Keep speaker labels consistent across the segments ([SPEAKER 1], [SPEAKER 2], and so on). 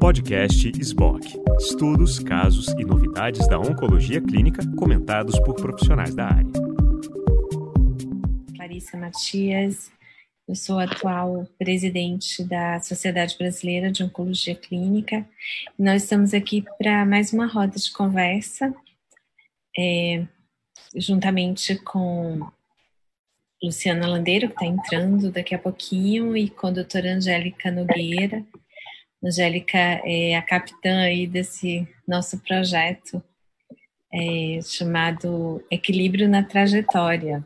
[SPEAKER 1] Podcast SBOC. Estudos, casos e novidades da oncologia clínica comentados por profissionais da área.
[SPEAKER 2] Clarissa Matias, eu sou atual presidente da Sociedade Brasileira de Oncologia Clínica. Nós estamos aqui para mais uma roda de conversa, é, juntamente com Luciana Landeiro, que está entrando daqui a pouquinho, e com a doutora Angélica Nogueira. Angélica é a capitã aí desse nosso projeto é, chamado Equilíbrio na Trajetória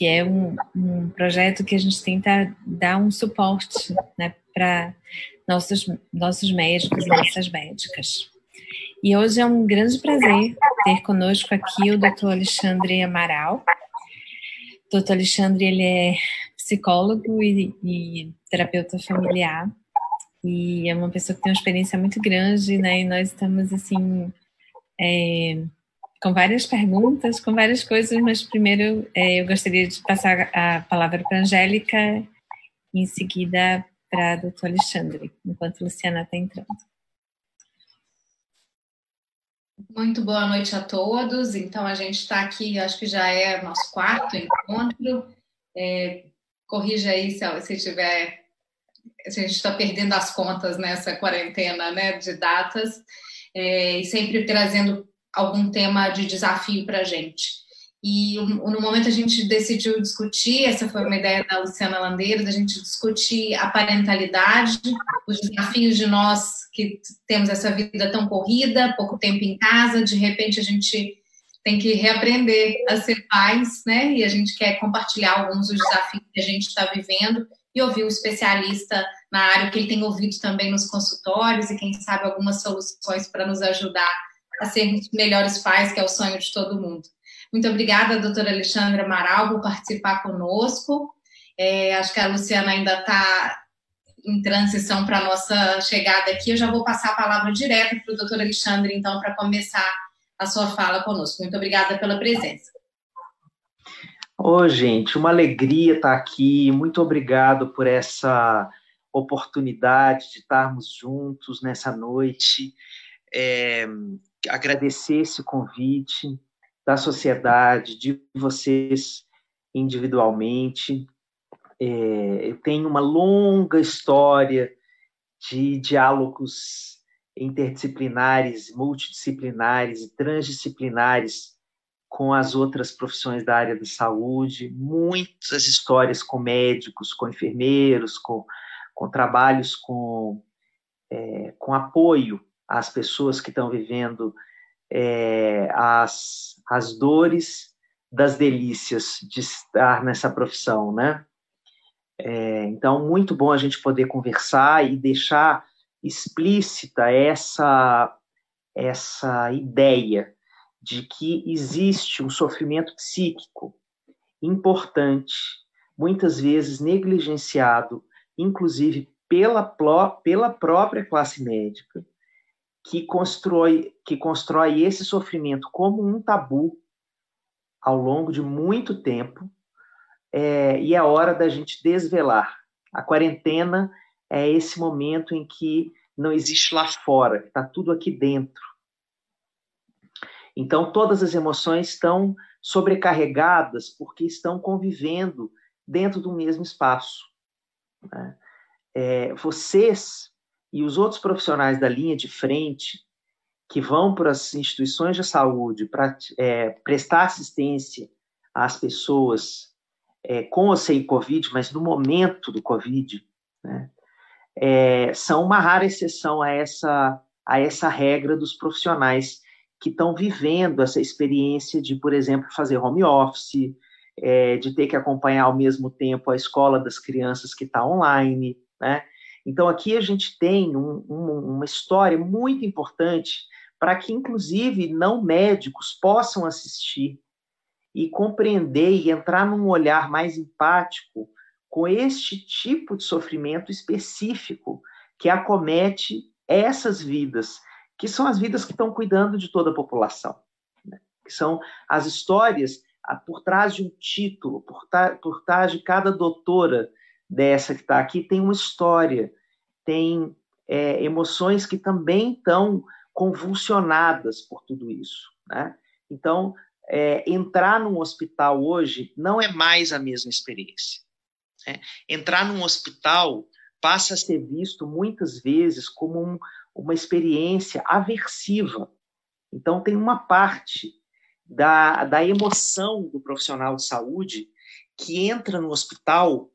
[SPEAKER 2] que é um, um projeto que a gente tenta dar um suporte né, para nossos, nossos médicos e nossas médicas. E hoje é um grande prazer ter conosco aqui o Dr. Alexandre Amaral. Dr. Alexandre ele é psicólogo e, e terapeuta familiar e é uma pessoa que tem uma experiência muito grande, né? E nós estamos assim é, com várias perguntas, com várias coisas, mas primeiro é, eu gostaria de passar a palavra para Angélica em seguida para doutor Alexandre, enquanto Luciana está entrando.
[SPEAKER 3] Muito boa noite a todos. Então, a gente está aqui, acho que já é nosso quarto encontro. É, corrija aí se, se tiver. Se a gente está perdendo as contas nessa quarentena né, de datas, é, e sempre trazendo algum tema de desafio para a gente. E no momento a gente decidiu discutir, essa foi uma ideia da Luciana Landeiros, a gente discutir a parentalidade, os desafios de nós que temos essa vida tão corrida, pouco tempo em casa, de repente a gente tem que reaprender a ser pais, né? E a gente quer compartilhar alguns dos desafios que a gente está vivendo e ouvir um especialista na área que ele tem ouvido também nos consultórios e quem sabe algumas soluções para nos ajudar a sermos melhores pais, que é o sonho de todo mundo. Muito obrigada, doutora Alexandra Amaral, por participar conosco. É, acho que a Luciana ainda está em transição para a nossa chegada aqui. Eu já vou passar a palavra direto para o doutor Alexandre, então, para começar a sua fala conosco. Muito obrigada pela presença.
[SPEAKER 4] Ô, gente, uma alegria estar aqui. Muito obrigado por essa oportunidade de estarmos juntos nessa noite. É, agradecer esse convite da sociedade, de vocês individualmente. É, eu tenho uma longa história de diálogos interdisciplinares, multidisciplinares e transdisciplinares com as outras profissões da área da saúde, muitas histórias com médicos, com enfermeiros, com, com trabalhos com, é, com apoio às pessoas que estão vivendo é, as, as dores das delícias de estar nessa profissão, né? É, então, muito bom a gente poder conversar e deixar explícita essa, essa ideia de que existe um sofrimento psíquico importante, muitas vezes negligenciado, inclusive pela, pela própria classe médica, que constrói, que constrói esse sofrimento como um tabu ao longo de muito tempo, é, e é hora da gente desvelar. A quarentena é esse momento em que não existe lá fora, está tudo aqui dentro. Então, todas as emoções estão sobrecarregadas porque estão convivendo dentro do mesmo espaço. Né? É, vocês e os outros profissionais da linha de frente que vão para as instituições de saúde para é, prestar assistência às pessoas é, com ou sem Covid, mas no momento do Covid, né, é, são uma rara exceção a essa, a essa regra dos profissionais que estão vivendo essa experiência de, por exemplo, fazer home office, é, de ter que acompanhar ao mesmo tempo a escola das crianças que está online, né? Então, aqui a gente tem um, um, uma história muito importante para que, inclusive, não médicos possam assistir e compreender e entrar num olhar mais empático com este tipo de sofrimento específico que acomete essas vidas, que são as vidas que estão cuidando de toda a população, né? que são as histórias ah, por trás de um título, por, por trás de cada doutora dessa que está aqui, tem uma história tem é, emoções que também estão convulsionadas por tudo isso. Né? Então, é, entrar num hospital hoje não é mais a mesma experiência. Né? Entrar num hospital passa a ser visto muitas vezes como um, uma experiência aversiva. Então, tem uma parte da, da emoção do profissional de saúde que entra no hospital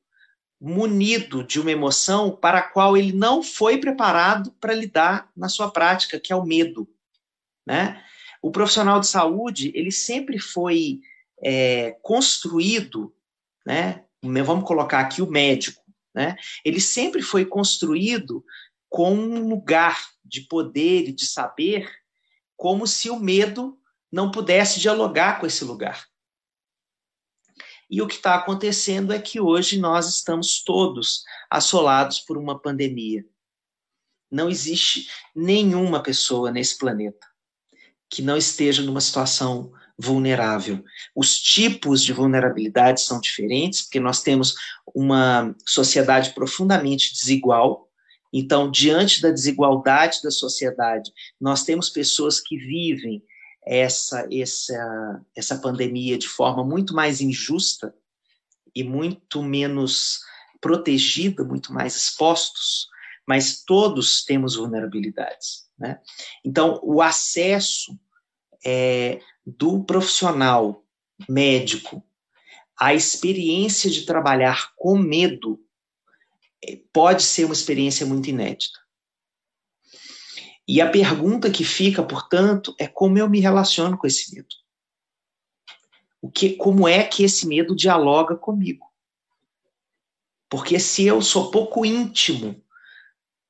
[SPEAKER 4] munido de uma emoção para a qual ele não foi preparado para lidar na sua prática, que é o medo. Né? O profissional de saúde, ele sempre foi é, construído, né? vamos colocar aqui o médico, né? ele sempre foi construído com um lugar de poder e de saber, como se o medo não pudesse dialogar com esse lugar. E o que está acontecendo é que hoje nós estamos todos assolados por uma pandemia. Não existe nenhuma pessoa nesse planeta que não esteja numa situação vulnerável. Os tipos de vulnerabilidade são diferentes, porque nós temos uma sociedade profundamente desigual. Então, diante da desigualdade da sociedade, nós temos pessoas que vivem essa, essa, essa pandemia de forma muito mais injusta e muito menos protegida, muito mais expostos, mas todos temos vulnerabilidades. Né? Então, o acesso é, do profissional médico à experiência de trabalhar com medo é, pode ser uma experiência muito inédita. E a pergunta que fica, portanto, é como eu me relaciono com esse medo. O que, como é que esse medo dialoga comigo? Porque se eu sou pouco íntimo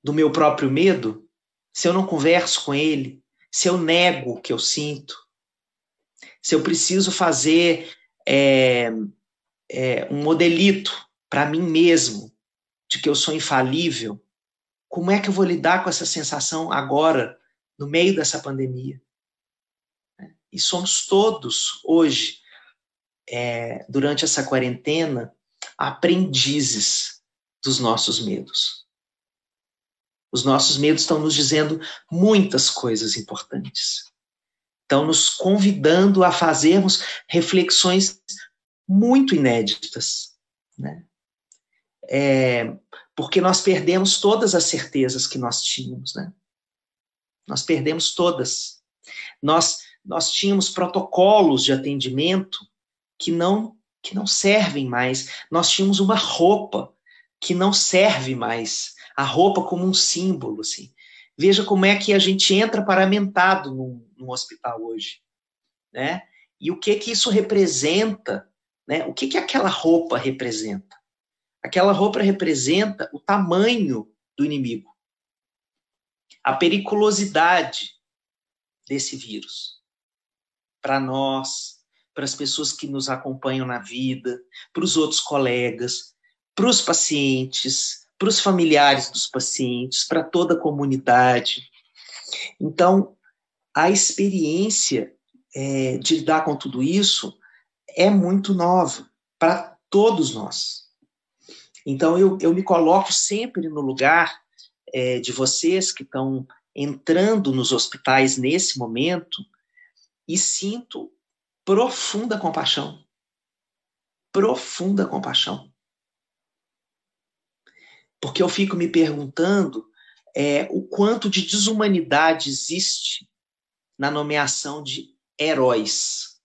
[SPEAKER 4] do meu próprio medo, se eu não converso com ele, se eu nego o que eu sinto, se eu preciso fazer é, é, um modelito para mim mesmo de que eu sou infalível, como é que eu vou lidar com essa sensação agora, no meio dessa pandemia? E somos todos, hoje, é, durante essa quarentena, aprendizes dos nossos medos. Os nossos medos estão nos dizendo muitas coisas importantes. Estão nos convidando a fazermos reflexões muito inéditas. Né? É, porque nós perdemos todas as certezas que nós tínhamos, né? Nós perdemos todas. Nós nós tínhamos protocolos de atendimento que não que não servem mais. Nós tínhamos uma roupa que não serve mais. A roupa como um símbolo, assim. Veja como é que a gente entra paramentado num, num hospital hoje, né? E o que que isso representa, né? O que que aquela roupa representa? Aquela roupa representa o tamanho do inimigo, a periculosidade desse vírus para nós, para as pessoas que nos acompanham na vida, para os outros colegas, para os pacientes, para os familiares dos pacientes, para toda a comunidade. Então, a experiência é, de lidar com tudo isso é muito nova para todos nós. Então, eu, eu me coloco sempre no lugar é, de vocês que estão entrando nos hospitais nesse momento e sinto profunda compaixão. Profunda compaixão. Porque eu fico me perguntando é, o quanto de desumanidade existe na nomeação de heróis.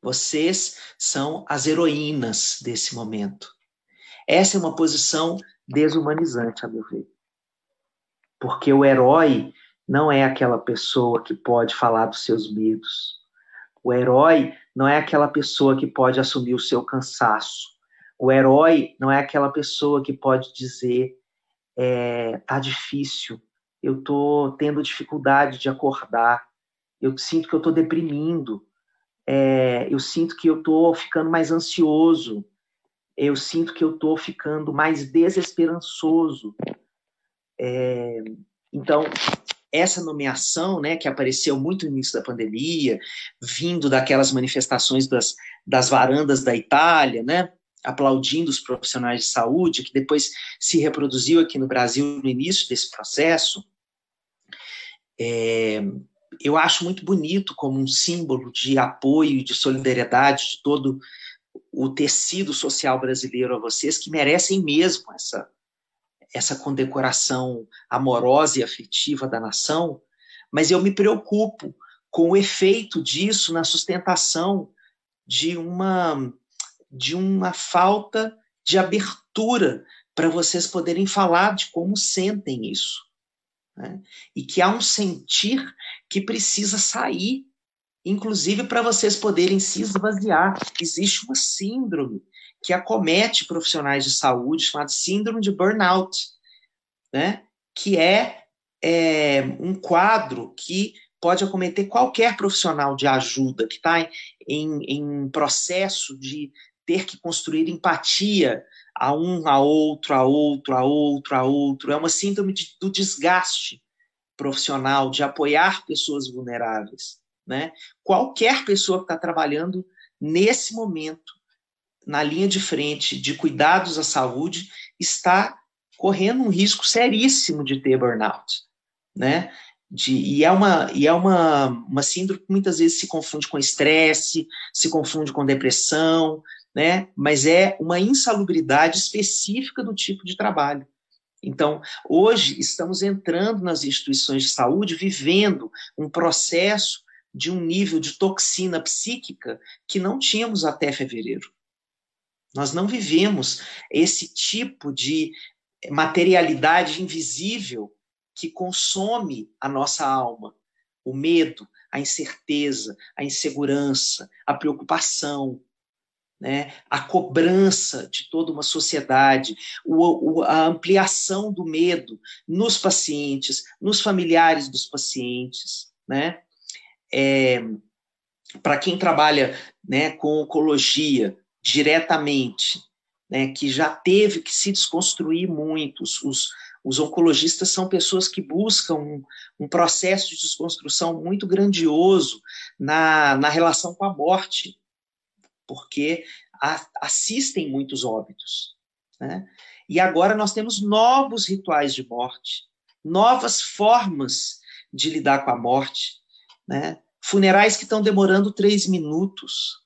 [SPEAKER 4] Vocês são as heroínas desse momento. Essa é uma posição desumanizante, a meu ver. Porque o herói não é aquela pessoa que pode falar dos seus medos. O herói não é aquela pessoa que pode assumir o seu cansaço. O herói não é aquela pessoa que pode dizer: é, tá difícil, eu tô tendo dificuldade de acordar, eu sinto que eu tô deprimindo, é, eu sinto que eu tô ficando mais ansioso, eu sinto que eu estou ficando mais desesperançoso. É, então, essa nomeação, né, que apareceu muito no início da pandemia, vindo daquelas manifestações das, das varandas da Itália, né, aplaudindo os profissionais de saúde, que depois se reproduziu aqui no Brasil no início desse processo, é, eu acho muito bonito como um símbolo de apoio e de solidariedade de todo o tecido social brasileiro a vocês, que merecem mesmo essa, essa condecoração amorosa e afetiva da nação, mas eu me preocupo com o efeito disso na sustentação de uma de uma falta de abertura para vocês poderem falar de como sentem isso. Né? E que há um sentir que precisa sair, inclusive para vocês poderem se esvaziar. Existe uma síndrome que acomete profissionais de saúde, chamada síndrome de burnout, né? que é, é um quadro que pode acometer qualquer profissional de ajuda que está em, em processo de ter que construir empatia a um, a outro, a outro, a outro, a outro. É uma síndrome de, do desgaste profissional, de apoiar pessoas vulneráveis. Né? Qualquer pessoa que está trabalhando nesse momento, na linha de frente de cuidados à saúde, está correndo um risco seríssimo de ter burnout. Né? De, e é, uma, e é uma, uma síndrome que muitas vezes se confunde com estresse, se confunde com depressão, né? mas é uma insalubridade específica do tipo de trabalho. Então, hoje estamos entrando nas instituições de saúde, vivendo um processo de um nível de toxina psíquica que não tínhamos até fevereiro. Nós não vivemos esse tipo de materialidade invisível que consome a nossa alma, o medo, a incerteza, a insegurança, a preocupação, né, a cobrança de toda uma sociedade, o, o, a ampliação do medo nos pacientes, nos familiares dos pacientes, né? É, Para quem trabalha né, com oncologia diretamente, né, que já teve que se desconstruir muito, os, os, oncologistas são pessoas que buscam um, um, processo de desconstrução muito grandioso na, na relação com a morte, porque a, assistem muitos óbitos. Né? E agora nós temos novos rituais de morte, novas formas de lidar com a morte, né? funerais que estão demorando três minutos,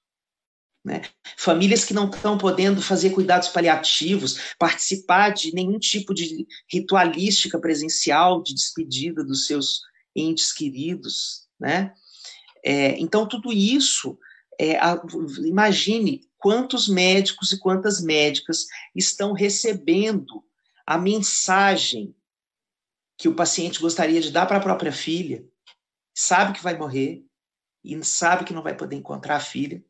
[SPEAKER 4] né? Famílias que não estão podendo fazer cuidados paliativos, participar de nenhum tipo de ritualística presencial de despedida dos seus entes queridos. Né? É, então, tudo isso é, a, imagine quantos médicos e quantas médicas estão recebendo a mensagem que o paciente gostaria de dar para a própria filha, sabe que vai morrer e sabe que não vai poder encontrar a filha,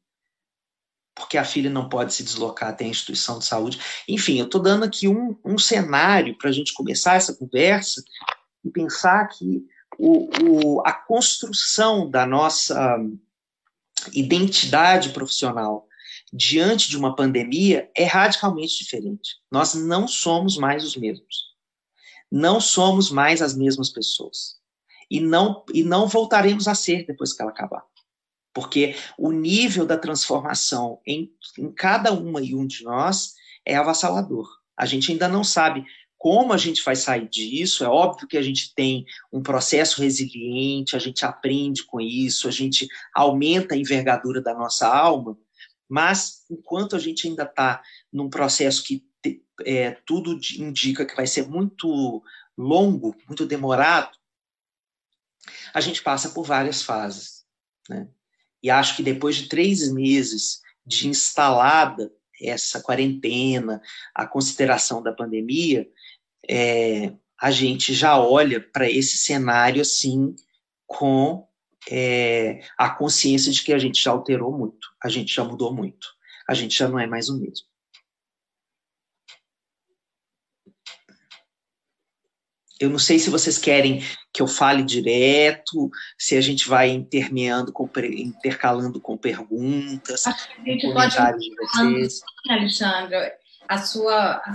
[SPEAKER 4] porque a filha não pode se deslocar até a instituição de saúde. Enfim, eu estou dando aqui um, um cenário para a gente começar essa conversa e pensar que o, o, a construção da nossa identidade profissional diante de uma pandemia é radicalmente diferente. Nós não somos mais os mesmos. Não somos mais as mesmas pessoas. E não, e não voltaremos a ser depois que ela acabar. Porque o nível da transformação em, em cada uma e um de nós é avassalador. A gente ainda não sabe como a gente vai sair disso? É óbvio que a gente tem um processo resiliente, a gente aprende com isso, a gente aumenta a envergadura da nossa alma, mas enquanto a gente ainda está num processo que é, tudo indica que vai ser muito longo, muito demorado, a gente passa por várias fases. Né? E acho que depois de três meses de instalada essa quarentena, a consideração da pandemia, é, a gente já olha para esse cenário assim com é, a consciência de que a gente já alterou muito, a gente já mudou muito, a gente já não é mais o mesmo. Eu não sei se vocês querem que eu fale direto, se a gente vai intermeando, com, intercalando com perguntas,
[SPEAKER 3] Acho que a gente comentários pode... de vocês. Alexandre, a sua, a,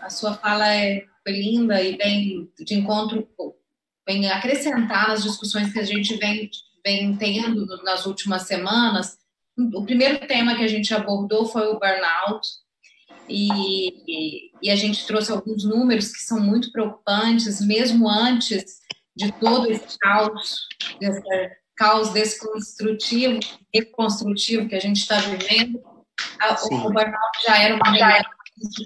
[SPEAKER 3] a sua fala é linda e bem de encontro, vem acrescentar nas discussões que a gente vem, vem tendo nas últimas semanas. O primeiro tema que a gente abordou foi o burnout, e, e, a gente trouxe alguns números que são muito preocupantes, mesmo antes de todo esse caos, desse caos desconstrutivo, reconstrutivo que a gente está vivendo. A, o burnout já era uma realidade.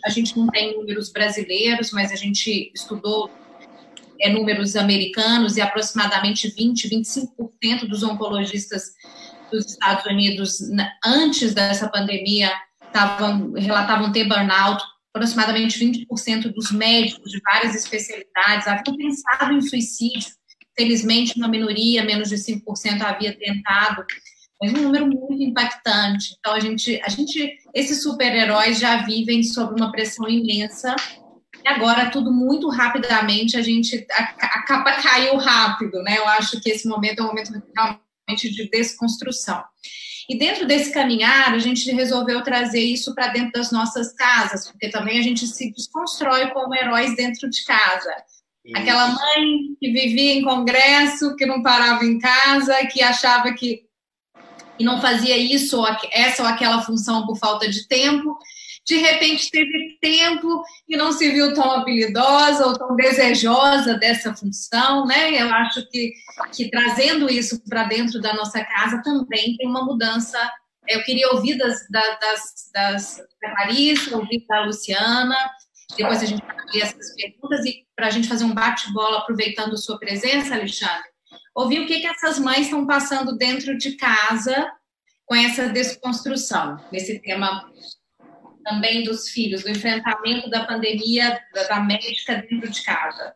[SPEAKER 3] A gente não tem números brasileiros, mas a gente estudou é, números americanos e aproximadamente 20, 25% dos oncologistas dos Estados Unidos antes dessa pandemia tavam, relatavam ter burnout, aproximadamente 20% dos médicos de várias especialidades haviam pensado em suicídio. Felizmente, uma minoria, menos de 5% havia tentado, mas um número muito impactante. Então, a gente, a gente esses super-heróis já vivem sob uma pressão imensa e agora tudo muito rapidamente, a gente a, a capa caiu rápido, né? Eu acho que esse momento é um momento realmente de desconstrução. E dentro desse caminhar, a gente resolveu trazer isso para dentro das nossas casas, porque também a gente se desconstrói como heróis dentro de casa. Isso. Aquela mãe que vivia em congresso, que não parava em casa, que achava que, que não fazia isso, ou essa ou aquela função por falta de tempo, de repente teve tempo e não se viu tão habilidosa ou tão desejosa dessa função, né? Eu acho que, que trazendo isso para dentro da nossa casa também tem uma mudança. Eu queria ouvir das, das, das da ouvir da Luciana, depois a gente vai abrir essas perguntas e para a gente fazer um bate-bola aproveitando sua presença, Alexandre, ouvir o que, que essas mães estão passando dentro de casa com essa desconstrução, nesse tema também dos filhos, do enfrentamento da pandemia da, médica dentro de casa.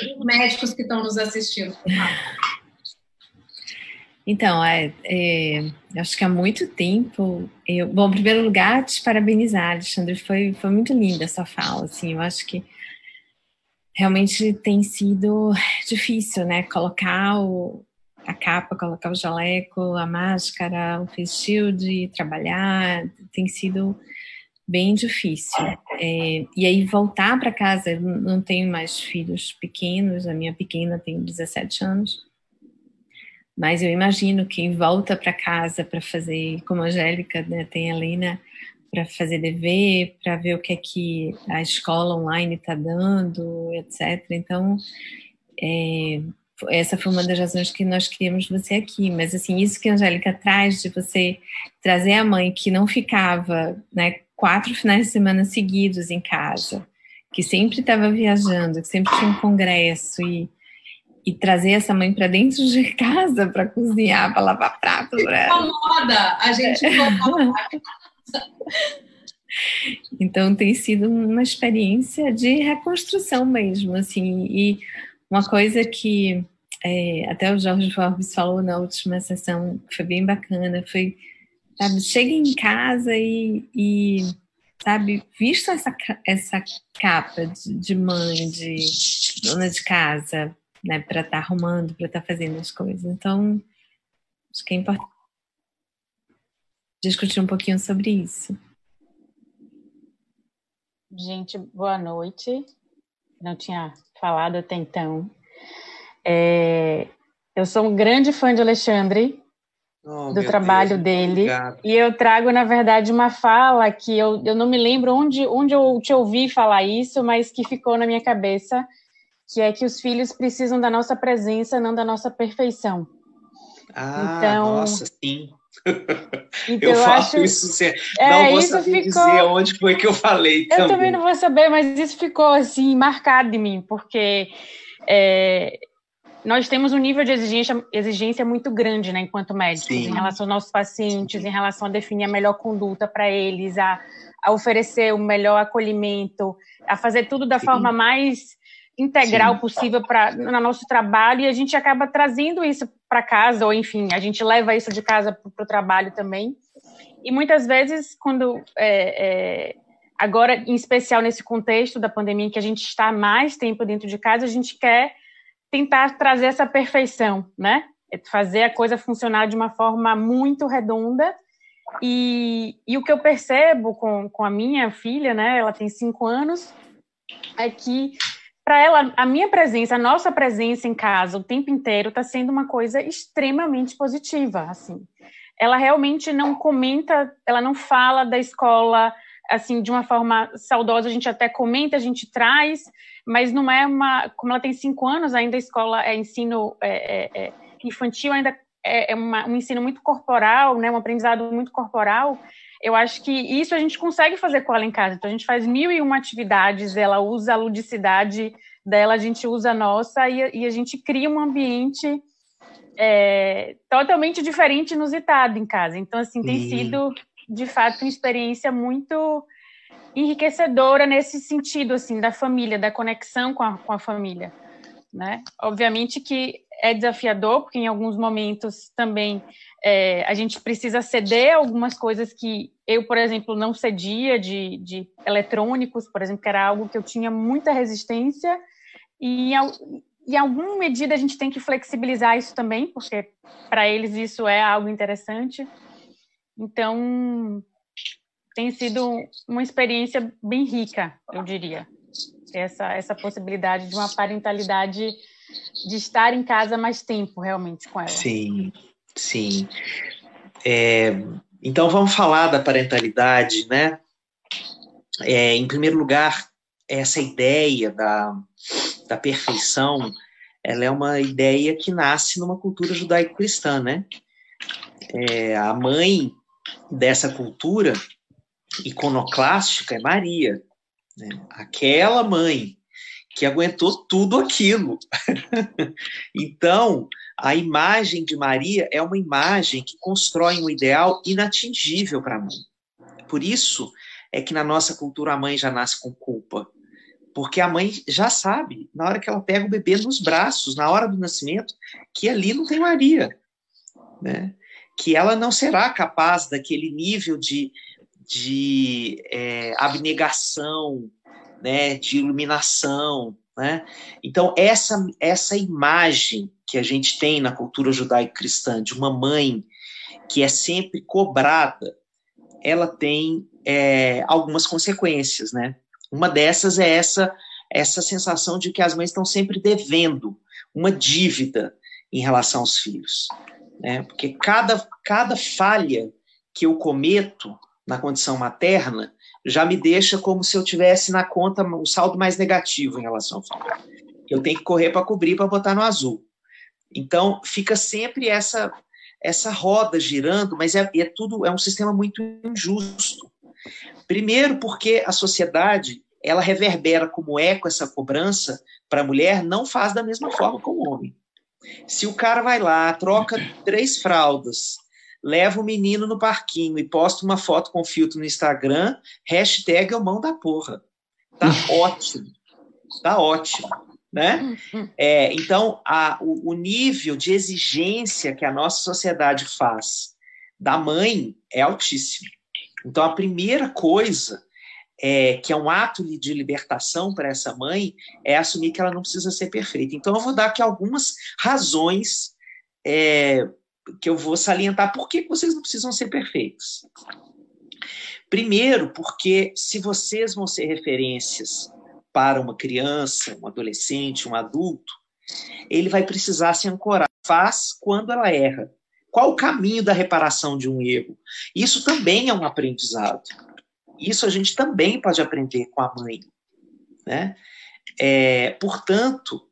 [SPEAKER 3] E os médicos que estão nos assistindo.
[SPEAKER 2] Então, é, é, acho que há muito tempo. Eu, bom, em primeiro lugar, te parabenizar, Alexandre. Foi, foi muito linda essa fala. Assim, eu acho que realmente tem sido difícil, né? Colocar o, a capa, colocar o jaleco, a máscara, o face shield, trabalhar. Tem sido bem difícil. É, e aí voltar para casa, eu não tenho mais filhos pequenos, a minha pequena tem 17 anos, mas eu imagino quem volta para casa para fazer, como a Angélica, né, tem a Helena, para fazer dever, para ver o que é que a escola online está dando, etc. Então, é, essa foi uma das razões que nós queríamos você aqui. Mas, assim, isso que a Angélica traz, de você trazer a mãe que não ficava, né, quatro finais de semana seguidos em casa, que sempre estava viajando, que sempre tinha um congresso e, e trazer essa mãe para dentro de casa para cozinhar, para lavar prato. Pra...
[SPEAKER 3] Incomoda, a gente incomoda.
[SPEAKER 2] então tem sido uma experiência de reconstrução mesmo, assim, e uma coisa que é, até o Jorge Forbes falou na última sessão, que foi bem bacana, foi Sabe, chega em casa e, e sabe, visto essa, essa capa de, de mãe, de dona de casa, né, para estar tá arrumando, para estar tá fazendo as coisas. Então, acho que é importante discutir um pouquinho sobre isso.
[SPEAKER 5] Gente, boa noite. Não tinha falado até então. É, eu sou um grande fã de Alexandre, Oh, do trabalho Deus, dele. Obrigado. E eu trago, na verdade, uma fala que eu, eu não me lembro onde, onde eu te ouvi falar isso, mas que ficou na minha cabeça, que é que os filhos precisam da nossa presença, não da nossa perfeição.
[SPEAKER 4] Ah, então, nossa, sim. Então, eu, falo acho... isso, é, não vou saber ficou... dizer onde foi que eu falei
[SPEAKER 5] também. Eu também não vou saber, mas isso ficou, assim, marcado em mim, porque... É, nós temos um nível de exigência, exigência muito grande, né, enquanto médicos, Sim. em relação aos nossos pacientes, Sim. em relação a definir a melhor conduta para eles, a, a, oferecer o melhor acolhimento, a fazer tudo da Sim. forma mais integral possível para no nosso trabalho e a gente acaba trazendo isso para casa ou enfim a gente leva isso de casa para o trabalho também e muitas vezes quando é, é, agora em especial nesse contexto da pandemia em que a gente está mais tempo dentro de casa a gente quer tentar trazer essa perfeição, né? É fazer a coisa funcionar de uma forma muito redonda. E, e o que eu percebo com, com a minha filha, né? Ela tem cinco anos, é que para ela a minha presença, a nossa presença em casa o tempo inteiro está sendo uma coisa extremamente positiva, assim. Ela realmente não comenta, ela não fala da escola, assim, de uma forma saudosa, a gente até comenta, a gente traz, mas não é uma. Como ela tem cinco anos, ainda a escola é ensino é, é, é infantil, ainda é, é uma, um ensino muito corporal, né, um aprendizado muito corporal. Eu acho que isso a gente consegue fazer com ela em casa. Então, a gente faz mil e uma atividades, ela usa a ludicidade dela, a gente usa a nossa, e, e a gente cria um ambiente é, totalmente diferente, inusitado em casa. Então, assim, tem sido, de fato, uma experiência muito enriquecedora nesse sentido, assim, da família, da conexão com a, com a família, né? Obviamente que é desafiador, porque em alguns momentos também é, a gente precisa ceder algumas coisas que eu, por exemplo, não cedia de, de eletrônicos, por exemplo, que era algo que eu tinha muita resistência, e em alguma medida a gente tem que flexibilizar isso também, porque para eles isso é algo interessante. Então, tem sido uma experiência bem rica, eu diria. Essa, essa possibilidade de uma parentalidade de estar em casa mais tempo, realmente, com ela.
[SPEAKER 4] Sim, sim. É, então, vamos falar da parentalidade, né? É, em primeiro lugar, essa ideia da, da perfeição, ela é uma ideia que nasce numa cultura judaico-cristã, né? É, a mãe dessa cultura iconoclástica é Maria, né? aquela mãe que aguentou tudo aquilo. então, a imagem de Maria é uma imagem que constrói um ideal inatingível para a mãe. Por isso é que na nossa cultura a mãe já nasce com culpa. Porque a mãe já sabe, na hora que ela pega o bebê nos braços, na hora do nascimento, que ali não tem Maria. Né? Que ela não será capaz daquele nível de, de é, abnegação, né, de iluminação. Né? Então, essa, essa imagem que a gente tem na cultura judaico-cristã de uma mãe que é sempre cobrada, ela tem é, algumas consequências, né? Uma dessas é essa essa sensação de que as mães estão sempre devendo uma dívida em relação aos filhos, né? Porque cada cada falha que eu cometo na condição materna já me deixa como se eu tivesse na conta um saldo mais negativo em relação ao filho. Eu tenho que correr para cobrir para botar no azul. Então fica sempre essa essa roda girando, mas é, é tudo é um sistema muito injusto. Primeiro, porque a sociedade ela reverbera como eco essa cobrança para a mulher, não faz da mesma forma com o homem. Se o cara vai lá, troca três fraldas, leva o menino no parquinho e posta uma foto com filtro no Instagram, hashtag é o mão da porra. Tá ótimo. Tá ótimo. Né? É, então, a, o, o nível de exigência que a nossa sociedade faz da mãe é altíssimo. Então, a primeira coisa é, que é um ato de libertação para essa mãe é assumir que ela não precisa ser perfeita. Então, eu vou dar aqui algumas razões é, que eu vou salientar por que vocês não precisam ser perfeitos. Primeiro, porque se vocês vão ser referências para uma criança, um adolescente, um adulto, ele vai precisar se ancorar. Faz quando ela erra. Qual o caminho da reparação de um erro? Isso também é um aprendizado. Isso a gente também pode aprender com a mãe. Né? É, portanto,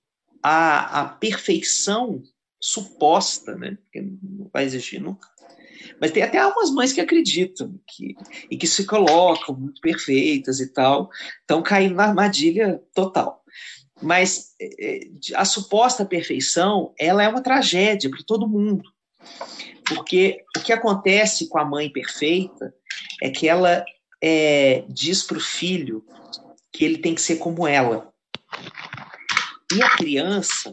[SPEAKER 4] a, a perfeição suposta, né? Porque não vai existir nunca. Mas tem até algumas mães que acreditam que, e que se colocam muito perfeitas e tal, estão caindo na armadilha total. Mas é, a suposta perfeição, ela é uma tragédia para todo mundo. Porque o que acontece com a mãe perfeita é que ela é, diz para o filho que ele tem que ser como ela. E a criança,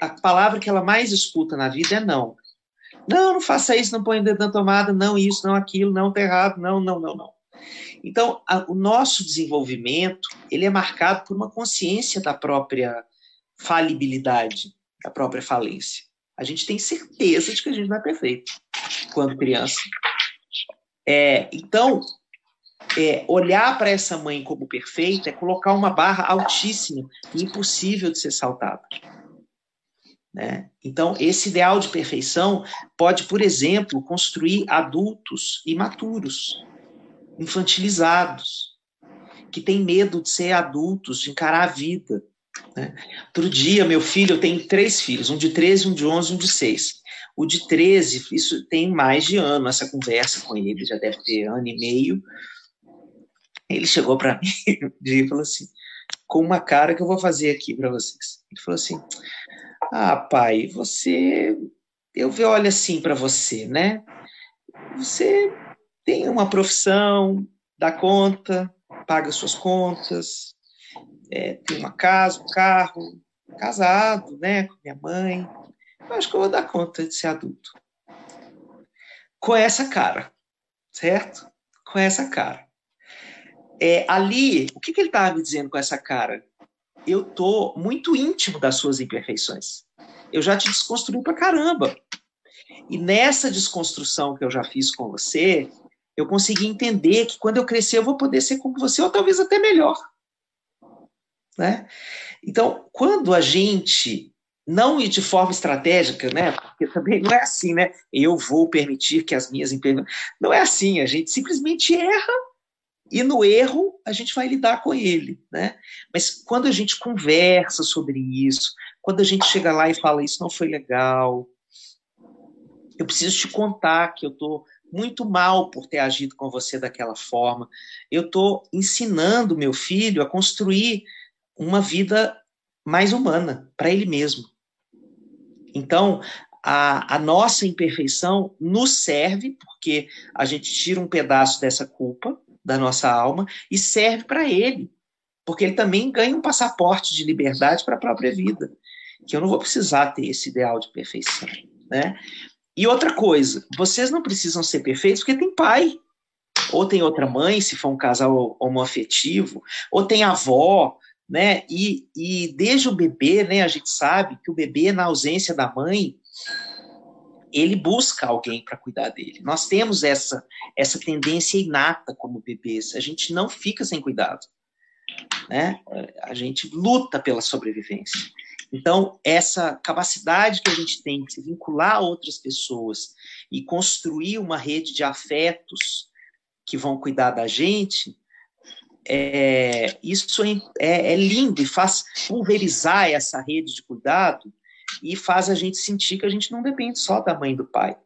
[SPEAKER 4] a palavra que ela mais escuta na vida é não. Não, não faça isso, não põe o dedo na tomada, não isso, não aquilo, não tá errado, não, não, não, não. Então, a, o nosso desenvolvimento, ele é marcado por uma consciência da própria falibilidade, da própria falência. A gente tem certeza de que a gente não é perfeito quando criança. É, então, é, olhar para essa mãe como perfeita é colocar uma barra altíssima impossível de ser saltada. Né? Então, esse ideal de perfeição pode, por exemplo, construir adultos imaturos. infantilizados, que têm medo de ser adultos, de encarar a vida. Né? Outro dia, meu filho, eu tenho três filhos, um de 13, um de 11 e um de 6. O de 13, isso tem mais de ano, essa conversa com ele, já deve ter ano e meio. Ele chegou para mim e falou assim, com uma cara que eu vou fazer aqui para vocês. Ele falou assim: Ah, pai, você. Eu olho assim para você, né? Você tem uma profissão, dá conta, paga suas contas, é, tem uma casa, um carro, casado, né, com minha mãe. Eu acho que eu vou dar conta de ser adulto. Com essa cara, certo? Com essa cara. É, ali, o que, que ele estava me dizendo com essa cara? Eu tô muito íntimo das suas imperfeições. Eu já te desconstruí pra caramba. E nessa desconstrução que eu já fiz com você, eu consegui entender que quando eu crescer eu vou poder ser como você, ou talvez até melhor. Né? Então, quando a gente não ir de forma estratégica, né? Porque também não é assim, né? Eu vou permitir que as minhas imperfeições. Não é assim, a gente simplesmente erra e no erro, a gente vai lidar com ele, né? Mas quando a gente conversa sobre isso, quando a gente chega lá e fala isso não foi legal, eu preciso te contar que eu estou muito mal por ter agido com você daquela forma. Eu estou ensinando meu filho a construir uma vida mais humana para ele mesmo. Então, a, a, nossa imperfeição nos serve, porque a gente tira um pedaço dessa culpa, da nossa alma e serve para ele, porque ele também ganha um passaporte de liberdade para a própria vida, que eu não vou precisar ter esse ideal de perfeição, né? E outra coisa, vocês não precisam ser perfeitos porque tem pai, ou tem outra mãe, se for um casal homoafetivo, ou tem avó, né? E, e desde o bebê, né, a gente sabe que o bebê, na ausência da mãe, ele busca alguém para cuidar dele. Nós temos essa essa tendência inata como bebês. A gente não fica sem cuidado, né? A gente luta pela sobrevivência. Então, essa capacidade que a gente tem de se vincular a outras pessoas e construir uma rede de afetos que vão cuidar da gente, é, isso é, é, é lindo e faz pulverizar essa rede de cuidado e faz a gente sentir que a gente não depende só da mãe e do pai.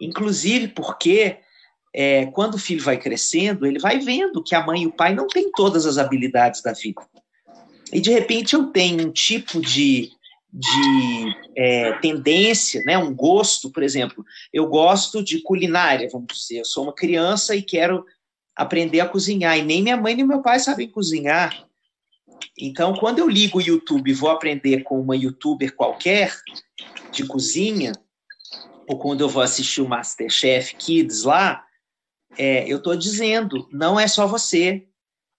[SPEAKER 4] Inclusive porque é, quando o filho vai crescendo, ele vai vendo que a mãe e o pai não têm todas as habilidades da vida. E de repente eu tenho um tipo de, de é, tendência, né, um gosto, por exemplo, eu gosto de culinária, vamos dizer, eu sou uma criança e quero aprender a cozinhar, e nem minha mãe nem meu pai sabem cozinhar. Então, quando eu ligo o YouTube e vou aprender com uma youtuber qualquer de cozinha, ou quando eu vou assistir o Masterchef Kids lá, é, eu estou dizendo, não é só você.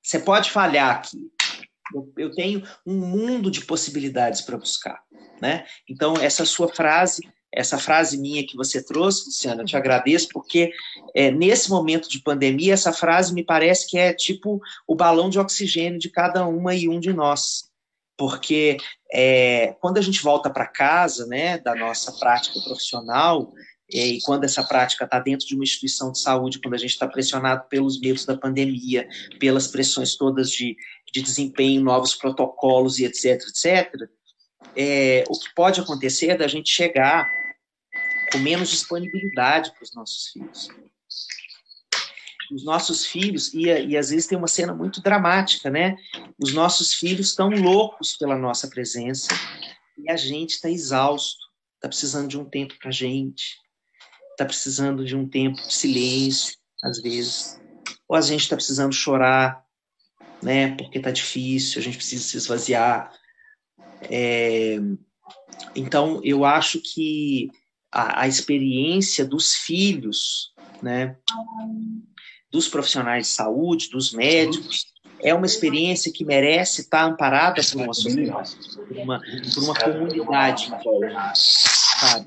[SPEAKER 4] Você pode falhar aqui. Eu, eu tenho um mundo de possibilidades para buscar. Né? Então, essa sua frase essa frase minha que você trouxe, Luciana, eu te agradeço, porque é, nesse momento de pandemia, essa frase me parece que é tipo o balão de oxigênio de cada uma e um de nós. Porque é, quando a gente volta para casa, né, da nossa prática profissional, é, e quando essa prática está dentro de uma instituição de saúde, quando a gente está pressionado pelos medos da pandemia, pelas pressões todas de, de desempenho, novos protocolos e etc, etc, é, o que pode acontecer é da gente chegar com menos disponibilidade para os nossos filhos. Os nossos filhos, e, e às vezes tem uma cena muito dramática, né? Os nossos filhos estão loucos pela nossa presença e a gente está exausto, está precisando de um tempo para a gente, está precisando de um tempo de silêncio, às vezes, ou a gente está precisando chorar, né? Porque está difícil, a gente precisa se esvaziar. É, então, eu acho que a, a experiência dos filhos, né, dos profissionais de saúde, dos médicos, é uma experiência que merece estar amparada por uma sociedade, por uma, por uma comunidade, sabe?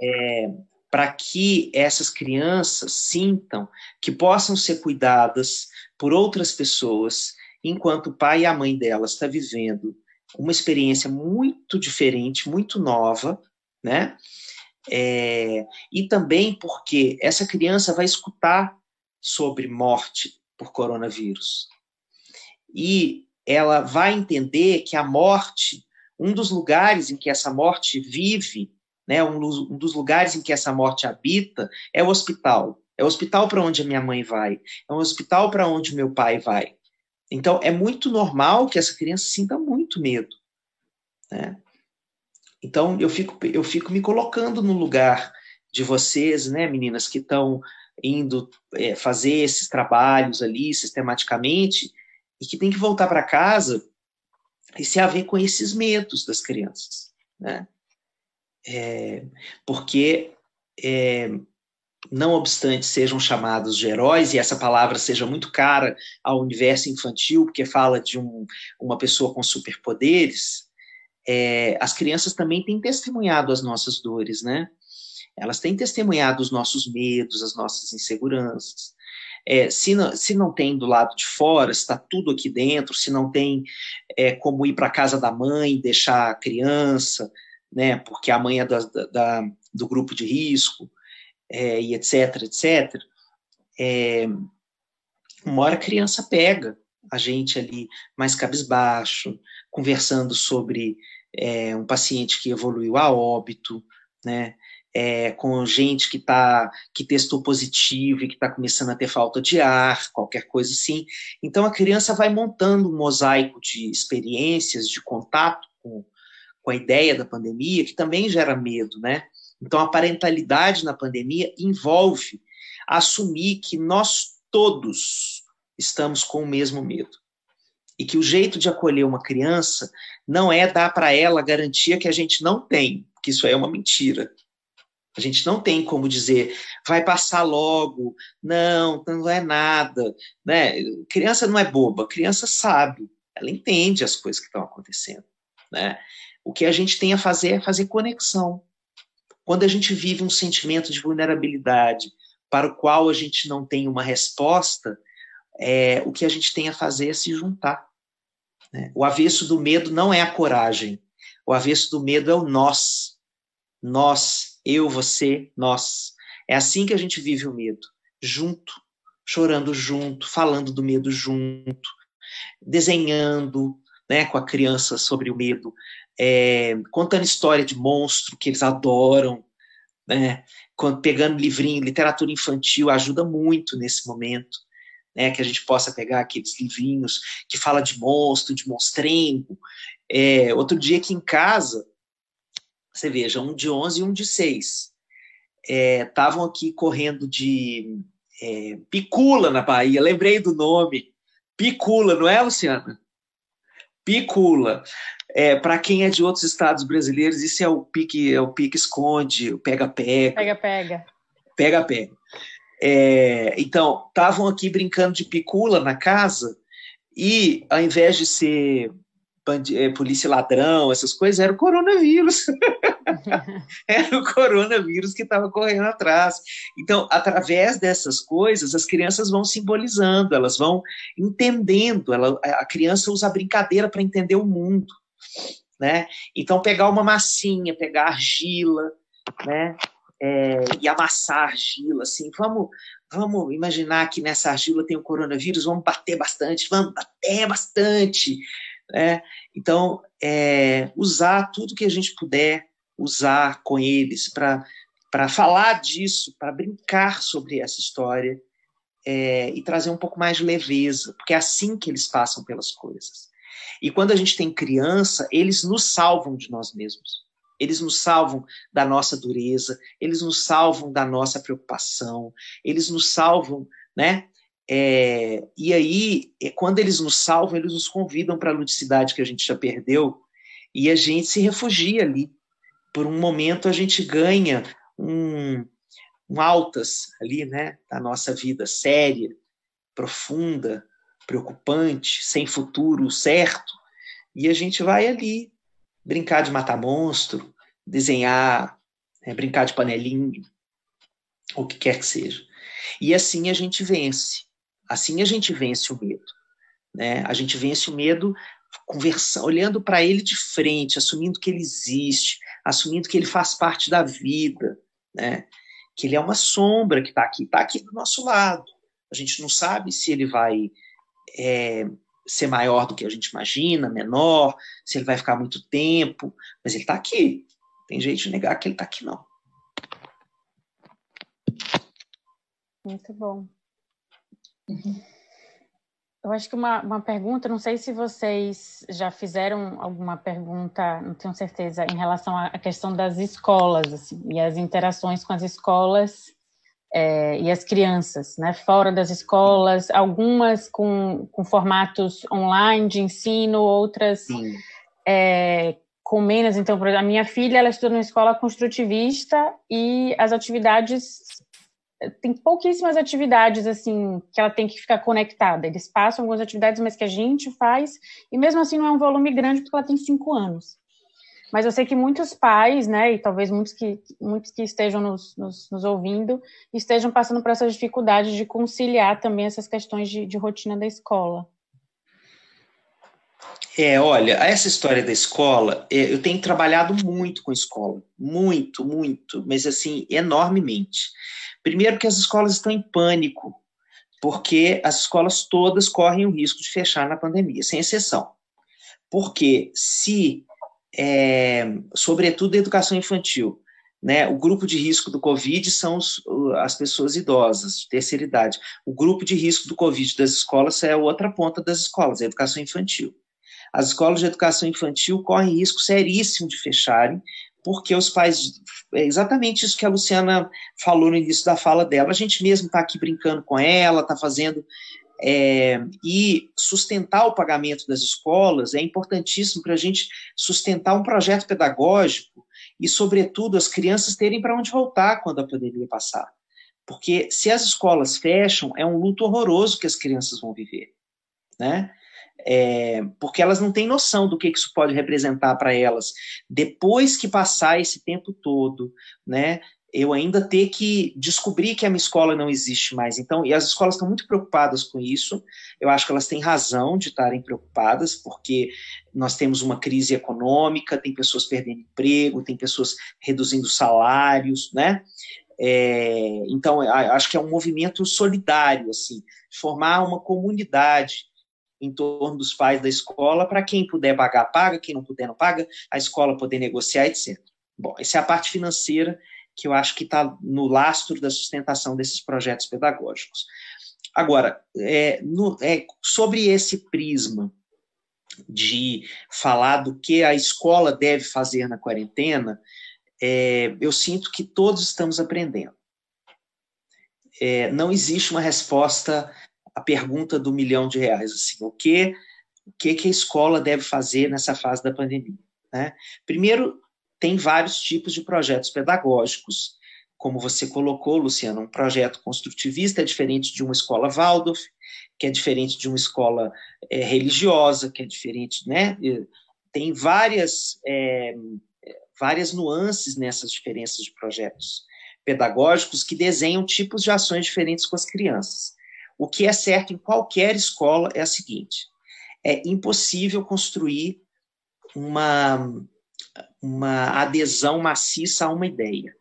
[SPEAKER 4] É, para que essas crianças sintam que possam ser cuidadas por outras pessoas, enquanto o pai e a mãe delas está vivendo uma experiência muito diferente, muito nova, né? É, e também porque essa criança vai escutar sobre morte por coronavírus. E ela vai entender que a morte, um dos lugares em que essa morte vive, né, um, um dos lugares em que essa morte habita, é o hospital. É o hospital para onde a minha mãe vai, é o hospital para onde meu pai vai. Então, é muito normal que essa criança sinta muito medo. Né? Então, eu fico, eu fico me colocando no lugar de vocês, né, meninas, que estão indo é, fazer esses trabalhos ali sistematicamente e que tem que voltar para casa e se haver com esses medos das crianças, né? É, porque é, não obstante sejam chamados de heróis, e essa palavra seja muito cara ao universo infantil, porque fala de um, uma pessoa com superpoderes, é, as crianças também têm testemunhado as nossas dores, né? Elas têm testemunhado os nossos medos, as nossas inseguranças. É, se, não, se não tem do lado de fora, está tudo aqui dentro, se não tem é, como ir para casa da mãe, deixar a criança, né, porque a mãe é da, da do grupo de risco, é, e etc, etc, é, uma hora a criança pega a gente ali mais cabisbaixo, conversando sobre é, um paciente que evoluiu a óbito, né, é, com gente que tá, que testou positivo e que está começando a ter falta de ar, qualquer coisa assim. Então a criança vai montando um mosaico de experiências, de contato com, com a ideia da pandemia, que também gera medo, né? Então, a parentalidade na pandemia envolve assumir que nós todos estamos com o mesmo medo. E que o jeito de acolher uma criança não é dar para ela a garantia que a gente não tem, que isso é uma mentira. A gente não tem como dizer, vai passar logo, não, não é nada. Né? Criança não é boba, criança sabe, ela entende as coisas que estão acontecendo. Né? O que a gente tem a fazer é fazer conexão. Quando a gente vive um sentimento de vulnerabilidade para o qual a gente não tem uma resposta, é, o que a gente tem a fazer é se juntar. Né? O avesso do medo não é a coragem, o avesso do medo é o nós. Nós, eu, você, nós. É assim que a gente vive o medo, junto, chorando junto, falando do medo junto, desenhando né, com a criança sobre o medo, é, contando história de monstro que eles adoram, né? pegando livrinho, literatura infantil ajuda muito nesse momento, né? Que a gente possa pegar aqueles livrinhos que fala de monstro, de monstrengo. É, outro dia aqui em casa, você veja, um de 11 e um de 6, estavam é, aqui correndo de é, Picula na Bahia, lembrei do nome, Picula, não é, Luciana? Picula. É, para quem é de outros estados brasileiros, isso é o pique, é o pique esconde, o pega-pega.
[SPEAKER 5] Pega-pega.
[SPEAKER 4] Pega-pega. É, então, estavam aqui brincando de picula na casa e, ao invés de ser é, polícia ladrão, essas coisas, era o coronavírus. era o coronavírus que estava correndo atrás. Então, através dessas coisas, as crianças vão simbolizando, elas vão entendendo. Ela, a criança usa a brincadeira para entender o mundo né? Então pegar uma massinha, pegar argila, né? É, e amassar argila, assim, vamos, vamos imaginar que nessa argila tem o coronavírus, vamos bater bastante, vamos bater bastante, né? Então, é, usar tudo que a gente puder usar com eles para falar disso, para brincar sobre essa história é, e trazer um pouco mais de leveza, porque é assim que eles passam pelas coisas. E quando a gente tem criança, eles nos salvam de nós mesmos. Eles nos salvam da nossa dureza, eles nos salvam da nossa preocupação, eles nos salvam, né? É, e aí, é, quando eles nos salvam, eles nos convidam para a ludicidade que a gente já perdeu e a gente se refugia ali. Por um momento, a gente ganha um, um altas ali, né? Da nossa vida séria, profunda, preocupante, sem futuro certo, e a gente vai ali brincar de matar monstro, desenhar, né, brincar de panelinha, o que quer que seja. E assim a gente vence. Assim a gente vence o medo. Né? A gente vence o medo conversando, olhando para ele de frente, assumindo que ele existe, assumindo que ele faz parte da vida, né? que ele é uma sombra que está aqui, está aqui do nosso lado A gente não sabe se ele vai é, ser maior do que a gente imagina, menor, se ele vai ficar muito tempo, mas ele está aqui. Tem jeito de negar que ele está aqui, não.
[SPEAKER 5] Muito bom. Eu acho que uma, uma pergunta, não sei se vocês já fizeram alguma pergunta, não tenho certeza, em relação à questão das escolas assim, e as interações com as escolas é, e as crianças, né, fora das escolas, algumas com, com formatos online de ensino, outras é, com menos. Então, por exemplo, a minha filha, ela estuda numa escola construtivista e as atividades tem pouquíssimas atividades assim que ela tem que ficar conectada. Eles passam algumas atividades, mas que a gente faz, e mesmo assim não é um volume grande porque ela tem cinco anos. Mas eu sei que muitos pais, né, e talvez muitos que, muitos que estejam nos, nos, nos ouvindo, estejam passando por essas dificuldades de conciliar também essas questões de, de rotina da escola.
[SPEAKER 4] É, olha, essa história da escola, é, eu tenho trabalhado muito com escola, muito, muito, mas assim, enormemente. Primeiro que as escolas estão em pânico, porque as escolas todas correm o risco de fechar na pandemia, sem exceção. Porque se, é, sobretudo educação infantil, né, o grupo de risco do Covid são os, as pessoas idosas, de terceira idade. O grupo de risco do Covid das escolas é a outra ponta das escolas, a educação infantil. As escolas de educação infantil correm risco seríssimo de fecharem, porque os pais. É exatamente isso que a Luciana falou no início da fala dela. A gente mesmo está aqui brincando com ela, está fazendo. É, e sustentar o pagamento das escolas é importantíssimo para a gente sustentar um projeto pedagógico e, sobretudo, as crianças terem para onde voltar quando a pandemia passar. Porque se as escolas fecham, é um luto horroroso que as crianças vão viver. Né? é, porque elas não têm noção do que isso pode representar para elas depois que passar esse tempo todo, né? Eu ainda ter que descobrir que a minha escola não existe mais. Então, e as escolas estão muito preocupadas com isso. Eu acho que elas têm razão de estarem preocupadas, porque nós temos uma crise econômica, tem pessoas perdendo emprego, tem pessoas reduzindo salários, né? É, então, acho que é um movimento solidário, assim, formar uma comunidade em torno dos pais da escola, para quem puder pagar, paga, quem não puder, não paga, a escola poder negociar, etc. Bom, essa é a parte financeira que eu acho que está no lastro da sustentação desses projetos pedagógicos. Agora, é, no, é, sobre esse prisma de falar do que a escola deve fazer na quarentena, é, eu sinto que todos estamos aprendendo. É, não existe uma resposta a pergunta do milhão de reais, assim, o que, o que, que a escola deve fazer nessa fase da pandemia? Né? Primeiro, tem vários tipos de projetos pedagógicos, como você colocou, Luciano, um projeto construtivista é diferente de uma escola Waldorf, que é diferente de uma escola é, religiosa, que é diferente, né? Tem várias, é, várias nuances nessas diferenças de projetos pedagógicos que desenham tipos de ações diferentes com as crianças. O que é certo em qualquer escola é a seguinte: é impossível construir uma, uma adesão maciça a uma ideia.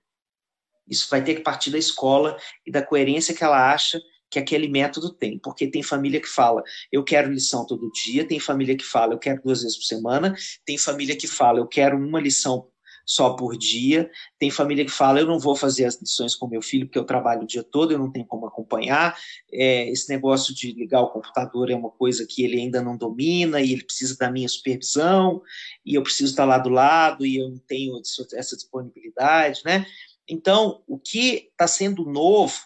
[SPEAKER 4] Isso vai ter que partir da escola e da coerência que ela acha que aquele método tem, porque tem família que fala, eu quero lição todo dia, tem família que fala, eu quero duas vezes por semana, tem família que fala, eu quero uma lição só por dia. Tem família que fala: eu não vou fazer as lições com meu filho porque eu trabalho o dia todo, eu não tenho como acompanhar. É, esse negócio de ligar o computador é uma coisa que ele ainda não domina e ele precisa da minha supervisão e eu preciso estar lá do lado e eu não tenho essa disponibilidade, né? Então, o que está sendo novo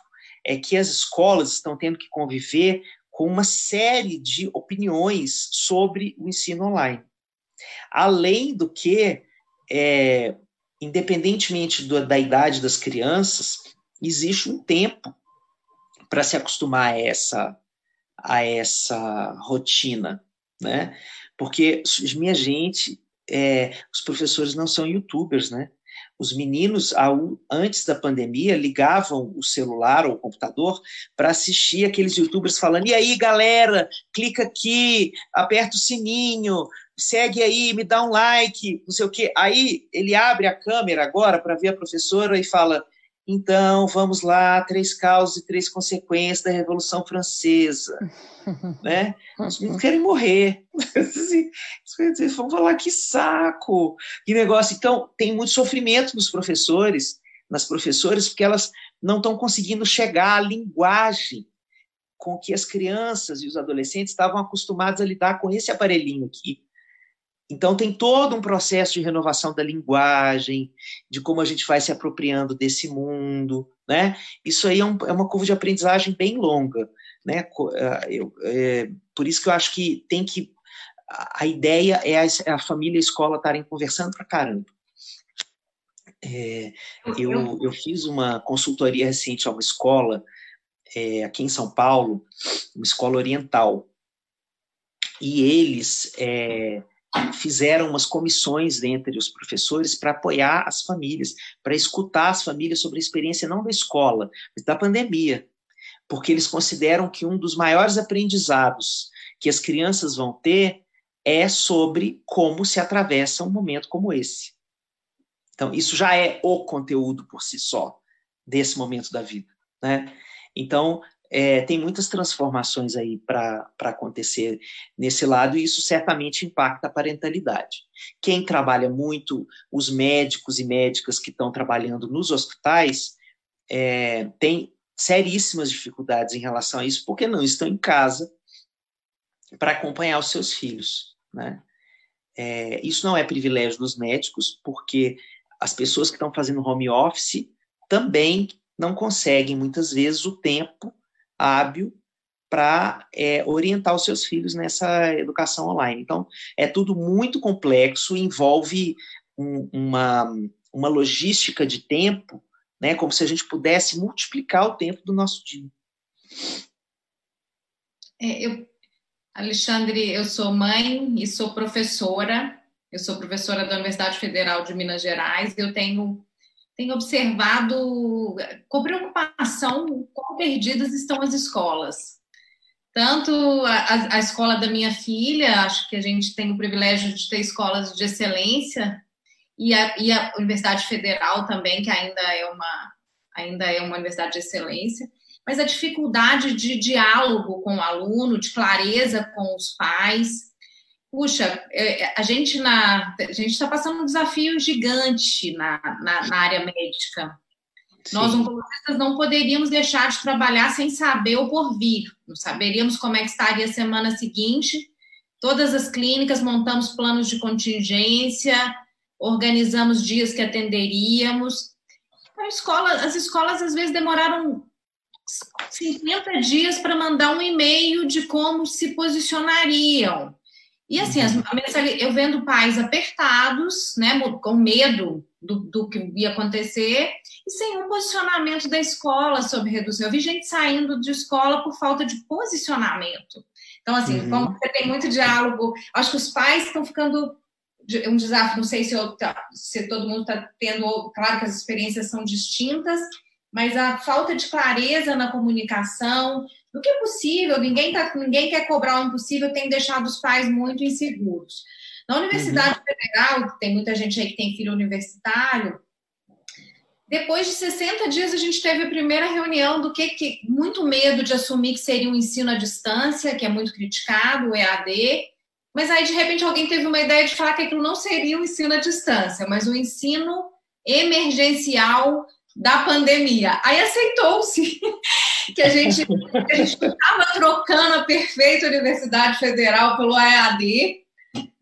[SPEAKER 4] é que as escolas estão tendo que conviver com uma série de opiniões sobre o ensino online. Além do que, é, independentemente do, da idade das crianças, existe um tempo para se acostumar a essa, a essa rotina, né? Porque, minha gente, é, os professores não são youtubers, né? Os meninos, ao, antes da pandemia, ligavam o celular ou o computador para assistir aqueles youtubers falando: e aí, galera, clica aqui, aperta o sininho, segue aí, me dá um like, não sei o quê. Aí ele abre a câmera agora para ver a professora e fala: então vamos lá, três causas e três consequências da Revolução Francesa, né? Os meninos querem morrer. Vamos falar que saco, que negócio. Então, tem muito sofrimento nos professores, nas professoras, porque elas não estão conseguindo chegar à linguagem com que as crianças e os adolescentes estavam acostumados a lidar com esse aparelhinho aqui. Então, tem todo um processo de renovação da linguagem, de como a gente vai se apropriando desse mundo, né? Isso aí é, um, é uma curva de aprendizagem bem longa, né? Ah, eu, é, por isso que eu acho que tem que. A ideia é a, a família e a escola estarem conversando para caramba. É, eu, eu fiz uma consultoria recente a uma escola é, aqui em São Paulo, uma escola oriental, e eles é, fizeram umas comissões entre os professores para apoiar as famílias, para escutar as famílias sobre a experiência não da escola, mas da pandemia, porque eles consideram que um dos maiores aprendizados que as crianças vão ter é sobre como se atravessa um momento como esse. Então, isso já é o conteúdo por si só desse momento da vida, né? Então, é, tem muitas transformações aí para acontecer nesse lado, e isso certamente impacta a parentalidade. Quem trabalha muito, os médicos e médicas que estão trabalhando nos hospitais, é, tem seríssimas dificuldades em relação a isso, porque não estão em casa para acompanhar os seus filhos. Né? É, isso não é privilégio dos médicos, porque as pessoas que estão fazendo home office também não conseguem, muitas vezes, o tempo hábil para é, orientar os seus filhos nessa educação online. Então, é tudo muito complexo, envolve um, uma, uma logística de tempo, né, como se a gente pudesse multiplicar o tempo do nosso dia.
[SPEAKER 3] É, eu, Alexandre, eu sou mãe e sou professora. Eu sou professora da Universidade Federal de Minas Gerais. Eu tenho tenho observado com preocupação quão perdidas estão as escolas. Tanto a, a, escola da minha filha, acho que a gente tem o privilégio de ter escolas de excelência, e a, e a Universidade Federal também, que ainda é uma, ainda é uma universidade de excelência, mas a dificuldade de diálogo com o aluno, de clareza com os pais, puxa, é, é, a gente na a gente está passando um desafio gigante na, na, na área médica. Sim. Nós, oncologistas, não poderíamos deixar de trabalhar sem saber o porvir. Não saberíamos como é que estaria a semana seguinte. Todas as clínicas montamos planos de contingência, organizamos dias que atenderíamos. A escola, as escolas às vezes demoraram 50 dias para mandar um e-mail de como se posicionariam. E assim, as, eu vendo pais apertados, né, com medo do, do, que ia acontecer, e sem um posicionamento da escola sobre redução. Eu vi gente saindo de escola por falta de posicionamento. Então, assim, uhum. como você tem muito diálogo, acho que os pais estão ficando um desafio, não sei se, eu, tá, se todo mundo está tendo, claro que as experiências são distintas, mas a falta de clareza na comunicação, do que é possível, ninguém, tá, ninguém quer cobrar o impossível, tem deixado os pais muito inseguros. Na Universidade uhum. Federal, tem muita gente aí que tem filho universitário, depois de 60 dias a gente teve a primeira reunião do que, que muito medo de assumir que seria um ensino à distância, que é muito criticado, o EAD, mas aí de repente alguém teve uma ideia de falar que aquilo não seria um ensino à distância, mas um ensino emergencial da pandemia. Aí aceitou-se que a gente estava trocando a perfeita Universidade Federal pelo EAD,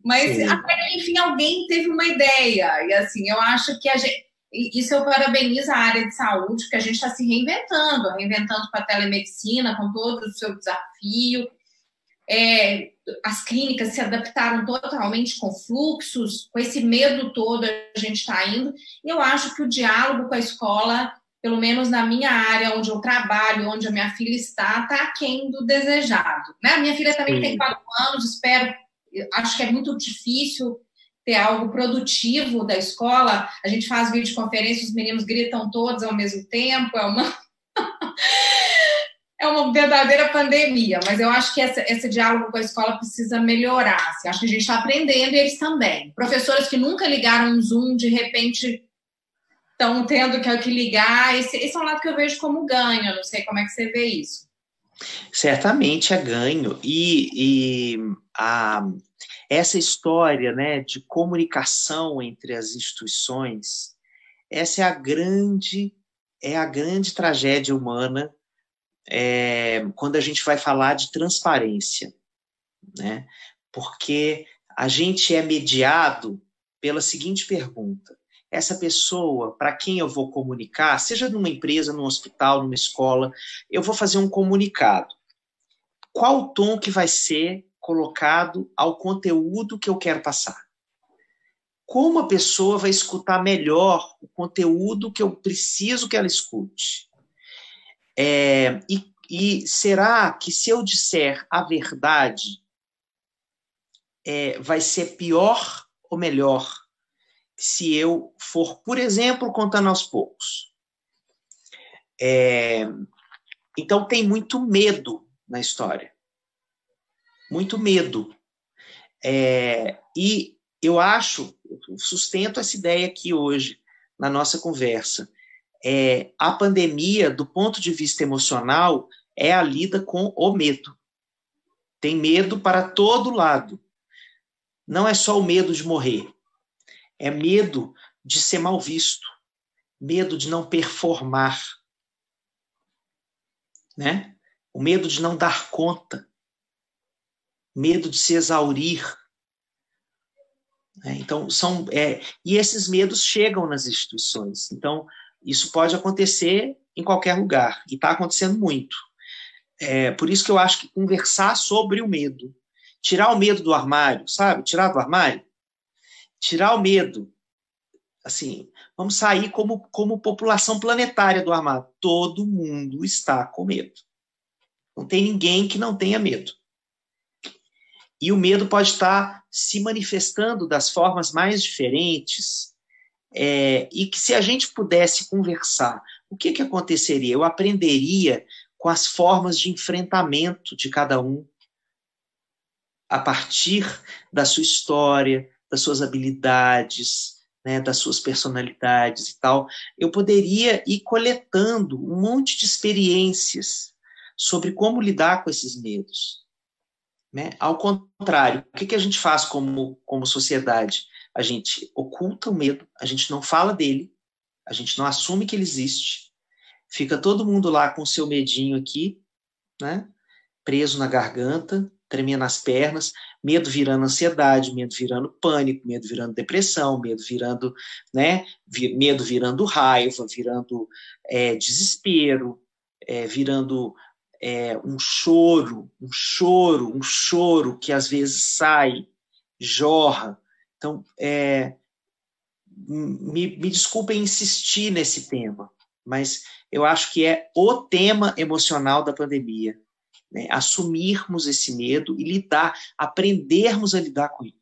[SPEAKER 3] mas Sim. até que, enfim, alguém teve uma ideia. E assim, eu acho que a gente. Isso eu parabenizo a área de saúde, que a gente está se reinventando, reinventando para a telemedicina, com todo o seu desafio. É, as clínicas se adaptaram totalmente com fluxos, com esse medo todo a gente está indo. E eu acho que o diálogo com a escola pelo menos na minha área, onde eu trabalho, onde a minha filha está, está aquém do desejado. Né? A minha filha também Sim. tem quatro anos, espero, acho que é muito difícil ter algo produtivo da escola. A gente faz videoconferência, os meninos gritam todos ao mesmo tempo, é uma. é uma verdadeira pandemia, mas eu acho que essa, esse diálogo com a escola precisa melhorar. Assim. Acho que a gente está aprendendo e eles também. Professores que nunca ligaram um Zoom, de repente estão tendo que, ligar. Esse, esse é um lado que eu vejo como ganho. não sei como é que você vê isso.
[SPEAKER 4] Certamente é ganho. E, e a, essa história né, de comunicação entre as instituições, essa é a grande, é a grande tragédia humana é, quando a gente vai falar de transparência. Né? Porque a gente é mediado pela seguinte pergunta: essa pessoa para quem eu vou comunicar, seja numa empresa, num hospital, numa escola, eu vou fazer um comunicado. Qual o tom que vai ser colocado ao conteúdo que eu quero passar? Como a pessoa vai escutar melhor o conteúdo que eu preciso que ela escute? É, e, e será que se eu disser a verdade, é, vai ser pior ou melhor se eu for, por exemplo, contando aos poucos. É, então tem muito medo na história. Muito medo. É, e eu acho, sustento essa ideia aqui hoje, na nossa conversa. É, a pandemia, do ponto de vista emocional, é a lida com o medo. Tem medo para todo lado. Não é só o medo de morrer, é medo de ser mal visto, medo de não performar, né? O medo de não dar conta, medo de se exaurir. Né? Então, são. É, e esses medos chegam nas instituições. Então, isso pode acontecer em qualquer lugar, e está acontecendo muito. É, por isso que eu acho que conversar sobre o medo, tirar o medo do armário, sabe? Tirar do armário, tirar o medo. Assim, vamos sair como, como população planetária do armário. Todo mundo está com medo. Não tem ninguém que não tenha medo. E o medo pode estar se manifestando das formas mais diferentes. É, e que se a gente pudesse conversar, o que, que aconteceria? Eu aprenderia com as formas de enfrentamento de cada um, a partir da sua história, das suas habilidades, né, das suas personalidades e tal, eu poderia ir coletando um monte de experiências sobre como lidar com esses medos. Né? Ao contrário, o que, que a gente faz como, como sociedade? A gente oculta o medo, a gente não fala dele, a gente não assume que ele existe, fica todo mundo lá com o seu medinho aqui, né? preso na garganta, tremendo nas pernas, medo virando ansiedade, medo virando pânico, medo virando depressão, medo virando, né, medo virando raiva, virando é, desespero, é, virando é, um choro, um choro, um choro que às vezes sai, jorra. Então, é, me, me desculpem insistir nesse tema, mas eu acho que é o tema emocional da pandemia né, assumirmos esse medo e lidar, aprendermos a lidar com ele.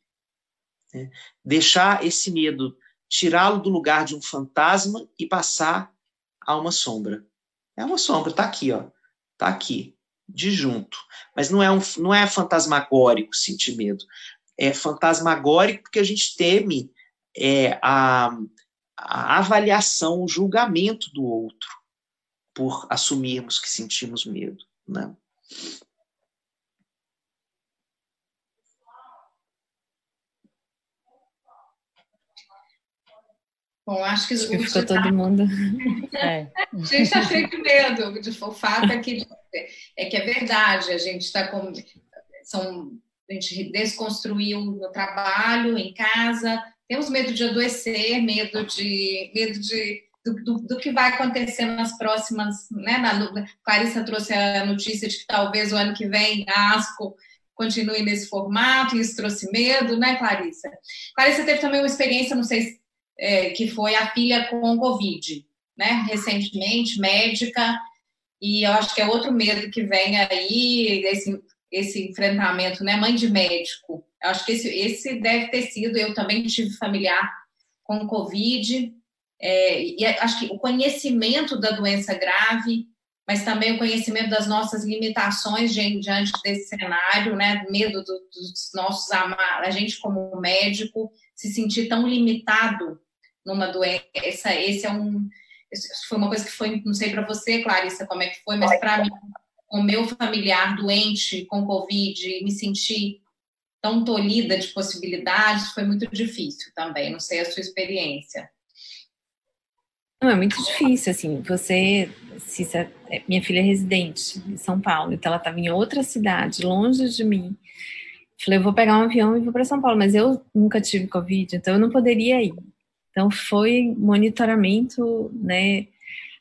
[SPEAKER 4] Né? Deixar esse medo, tirá-lo do lugar de um fantasma e passar a uma sombra. É uma sombra, está aqui, ó, está aqui, de junto. Mas não é, um, não é fantasmagórico sentir medo. É fantasmagórico porque a gente teme é, a, a avaliação, o julgamento do outro por assumirmos que sentimos medo. Né?
[SPEAKER 3] Bom, acho que,
[SPEAKER 2] acho que ficou todo mundo.
[SPEAKER 3] É. A gente está cheio de medo. De, o fato é que, é que é verdade, a gente está com. São, a gente desconstruiu no trabalho, em casa, temos medo de adoecer, medo de, medo de do, do, do, que vai acontecer nas próximas, né? Na, Clarissa trouxe a notícia de que talvez o ano que vem a ASCO continue nesse formato, e isso trouxe medo, né, Clarissa? Clarissa teve também uma experiência, não sei, é, que foi a filha com Covid, né, recentemente, médica, e eu acho que é outro medo que vem aí, esse, esse enfrentamento, né, mãe de médico. Eu acho que esse, esse deve ter sido, eu também tive familiar com Covid, é, e acho que o conhecimento da doença grave, mas também o conhecimento das nossas limitações diante desse cenário, né? Medo do, dos nossos a gente como médico se sentir tão limitado numa doença. Esse é um. Foi uma coisa que foi, não sei para você, Clarissa, como é que foi, mas para mim, o meu familiar doente com Covid, me sentir tão tolhida de possibilidades, foi muito difícil também. Não sei a sua experiência.
[SPEAKER 2] Não, é muito difícil, assim, você, se, minha filha é residente em São Paulo, então ela estava em outra cidade, longe de mim, falei, eu vou pegar um avião e vou para São Paulo, mas eu nunca tive Covid, então eu não poderia ir. Então foi monitoramento, né,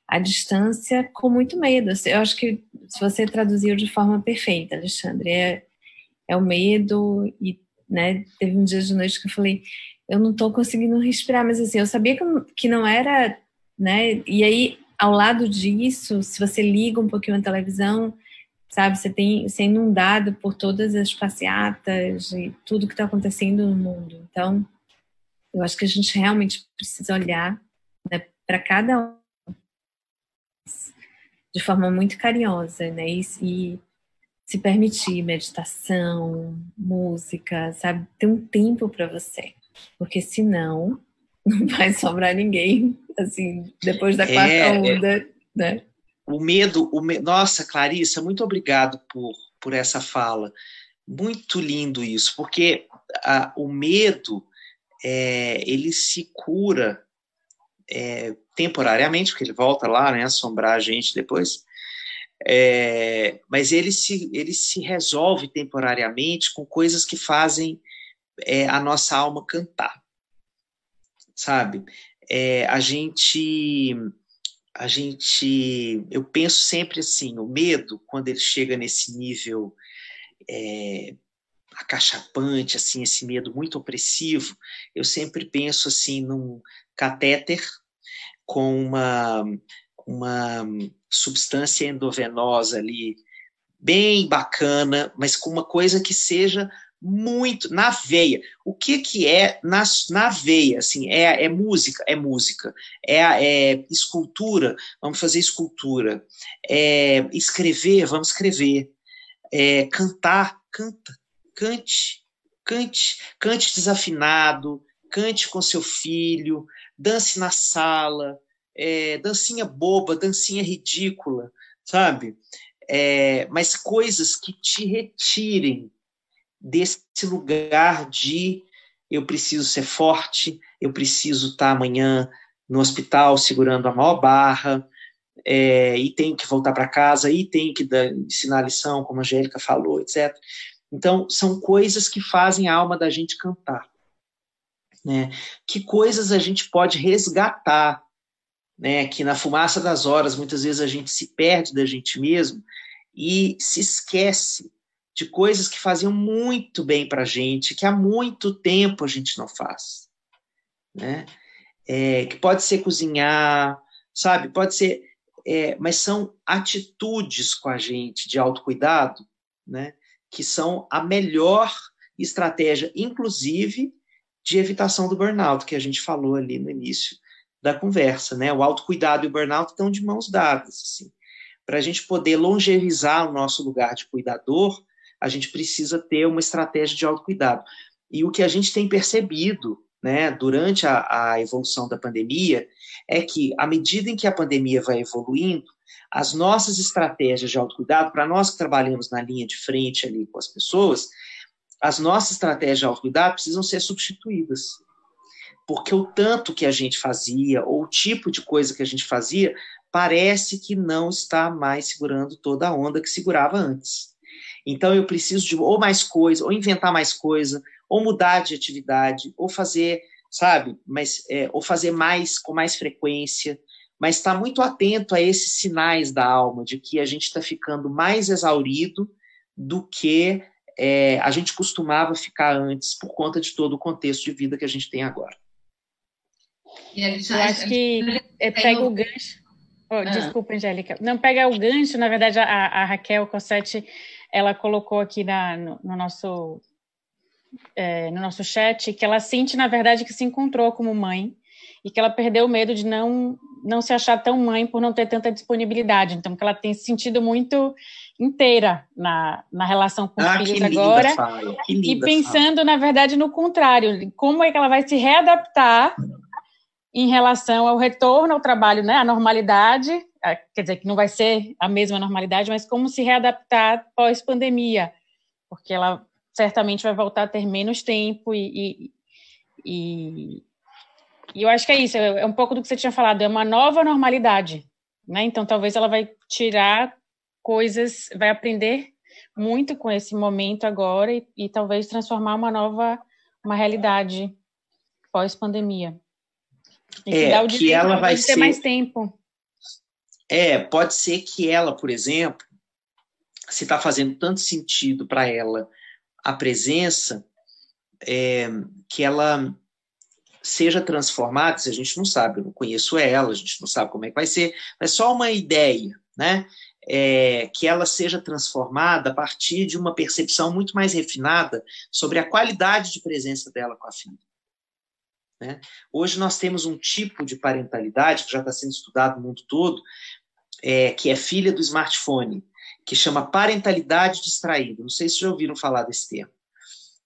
[SPEAKER 2] à distância com muito medo. Eu acho que se você traduziu de forma perfeita, Alexandre, é, é o medo e, né, teve um dia de noite que eu falei, eu não estou conseguindo respirar, mas assim, eu sabia que não era né? E aí, ao lado disso, se você liga um pouquinho a televisão, sabe, você tem você é inundado por todas as passeatas e tudo que está acontecendo no mundo. Então, eu acho que a gente realmente precisa olhar né, para cada um de forma muito carinhosa, né? E, e se permitir meditação, música, sabe, ter um tempo para você, porque senão não vai sobrar ninguém, assim, depois da quarta é, é. onda, né?
[SPEAKER 4] O medo, o me... nossa, Clarissa, muito obrigado por, por essa fala. Muito lindo isso, porque a, o medo, é, ele se cura é, temporariamente, porque ele volta lá, né, assombrar a gente depois, é, mas ele se, ele se resolve temporariamente com coisas que fazem é, a nossa alma cantar sabe? É, a gente, a gente, eu penso sempre assim, o medo quando ele chega nesse nível é, acachapante, assim, esse medo muito opressivo, eu sempre penso assim num catéter com uma uma substância endovenosa ali bem bacana, mas com uma coisa que seja muito na veia. O que que é na, na veia? Assim, é, é música, é música. É, é escultura, vamos fazer escultura. É escrever, vamos escrever. É cantar, canta, cante, cante, cante desafinado, cante com seu filho, dance na sala, é, dancinha boba, dancinha ridícula, sabe? É, mas coisas que te retirem desse lugar de eu preciso ser forte, eu preciso estar amanhã no hospital segurando a maior barra, é, e tenho que voltar para casa, e tenho que dar, ensinar lição, como a Angélica falou, etc. Então, são coisas que fazem a alma da gente cantar. Né? Que coisas a gente pode resgatar, né? que na fumaça das horas, muitas vezes a gente se perde da gente mesmo e se esquece de coisas que faziam muito bem para a gente, que há muito tempo a gente não faz. Né? É, que pode ser cozinhar, sabe? Pode ser. É, mas são atitudes com a gente de autocuidado, né? Que são a melhor estratégia, inclusive de evitação do burnout, que a gente falou ali no início da conversa, né? O autocuidado e o burnout estão de mãos dadas, assim. Para a gente poder longevizar o nosso lugar de cuidador, a gente precisa ter uma estratégia de autocuidado. E o que a gente tem percebido né, durante a, a evolução da pandemia é que, à medida em que a pandemia vai evoluindo, as nossas estratégias de autocuidado, para nós que trabalhamos na linha de frente ali com as pessoas, as nossas estratégias de autocuidado precisam ser substituídas. Porque o tanto que a gente fazia, ou o tipo de coisa que a gente fazia, parece que não está mais segurando toda a onda que segurava antes. Então eu preciso de ou mais coisa, ou inventar mais coisa, ou mudar de atividade, ou fazer, sabe, mas, é, ou fazer mais com mais frequência, mas estar tá muito atento a esses sinais da alma, de que a gente está ficando mais exaurido do que é, a gente costumava ficar antes, por conta de todo o contexto de vida que a gente tem agora.
[SPEAKER 5] Eu acho que é, pega o gancho. Oh, ah. Desculpa, Angélica. Não, pega o gancho, na verdade, a, a Raquel Cossetti ela colocou aqui na, no, no nosso é, no nosso chat que ela sente, na verdade, que se encontrou como mãe e que ela perdeu o medo de não não se achar tão mãe por não ter tanta disponibilidade. Então, que ela tem se sentido muito inteira na, na relação com os ah, filhos agora. e pensando, fala. na verdade, no contrário, como é que ela vai se readaptar em relação ao retorno ao trabalho, né, à normalidade, quer dizer, que não vai ser a mesma normalidade, mas como se readaptar pós-pandemia, porque ela certamente vai voltar a ter menos tempo e, e, e, e eu acho que é isso, é um pouco do que você tinha falado, é uma nova normalidade, né, então talvez ela vai tirar coisas, vai aprender muito com esse momento agora e, e talvez transformar uma nova, uma realidade pós-pandemia.
[SPEAKER 4] É, que ela vai
[SPEAKER 5] ter
[SPEAKER 4] ser...
[SPEAKER 5] mais tempo.
[SPEAKER 4] É, pode ser que ela, por exemplo, se está fazendo tanto sentido para ela a presença, é, que ela seja transformada, se a gente não sabe, eu não conheço ela, a gente não sabe como é que vai ser, é só uma ideia, né? É, que ela seja transformada a partir de uma percepção muito mais refinada sobre a qualidade de presença dela com a filha. Né? Hoje nós temos um tipo de parentalidade que já está sendo estudado no mundo todo, é, que é filha do smartphone, que chama parentalidade distraída. Não sei se já ouviram falar desse termo.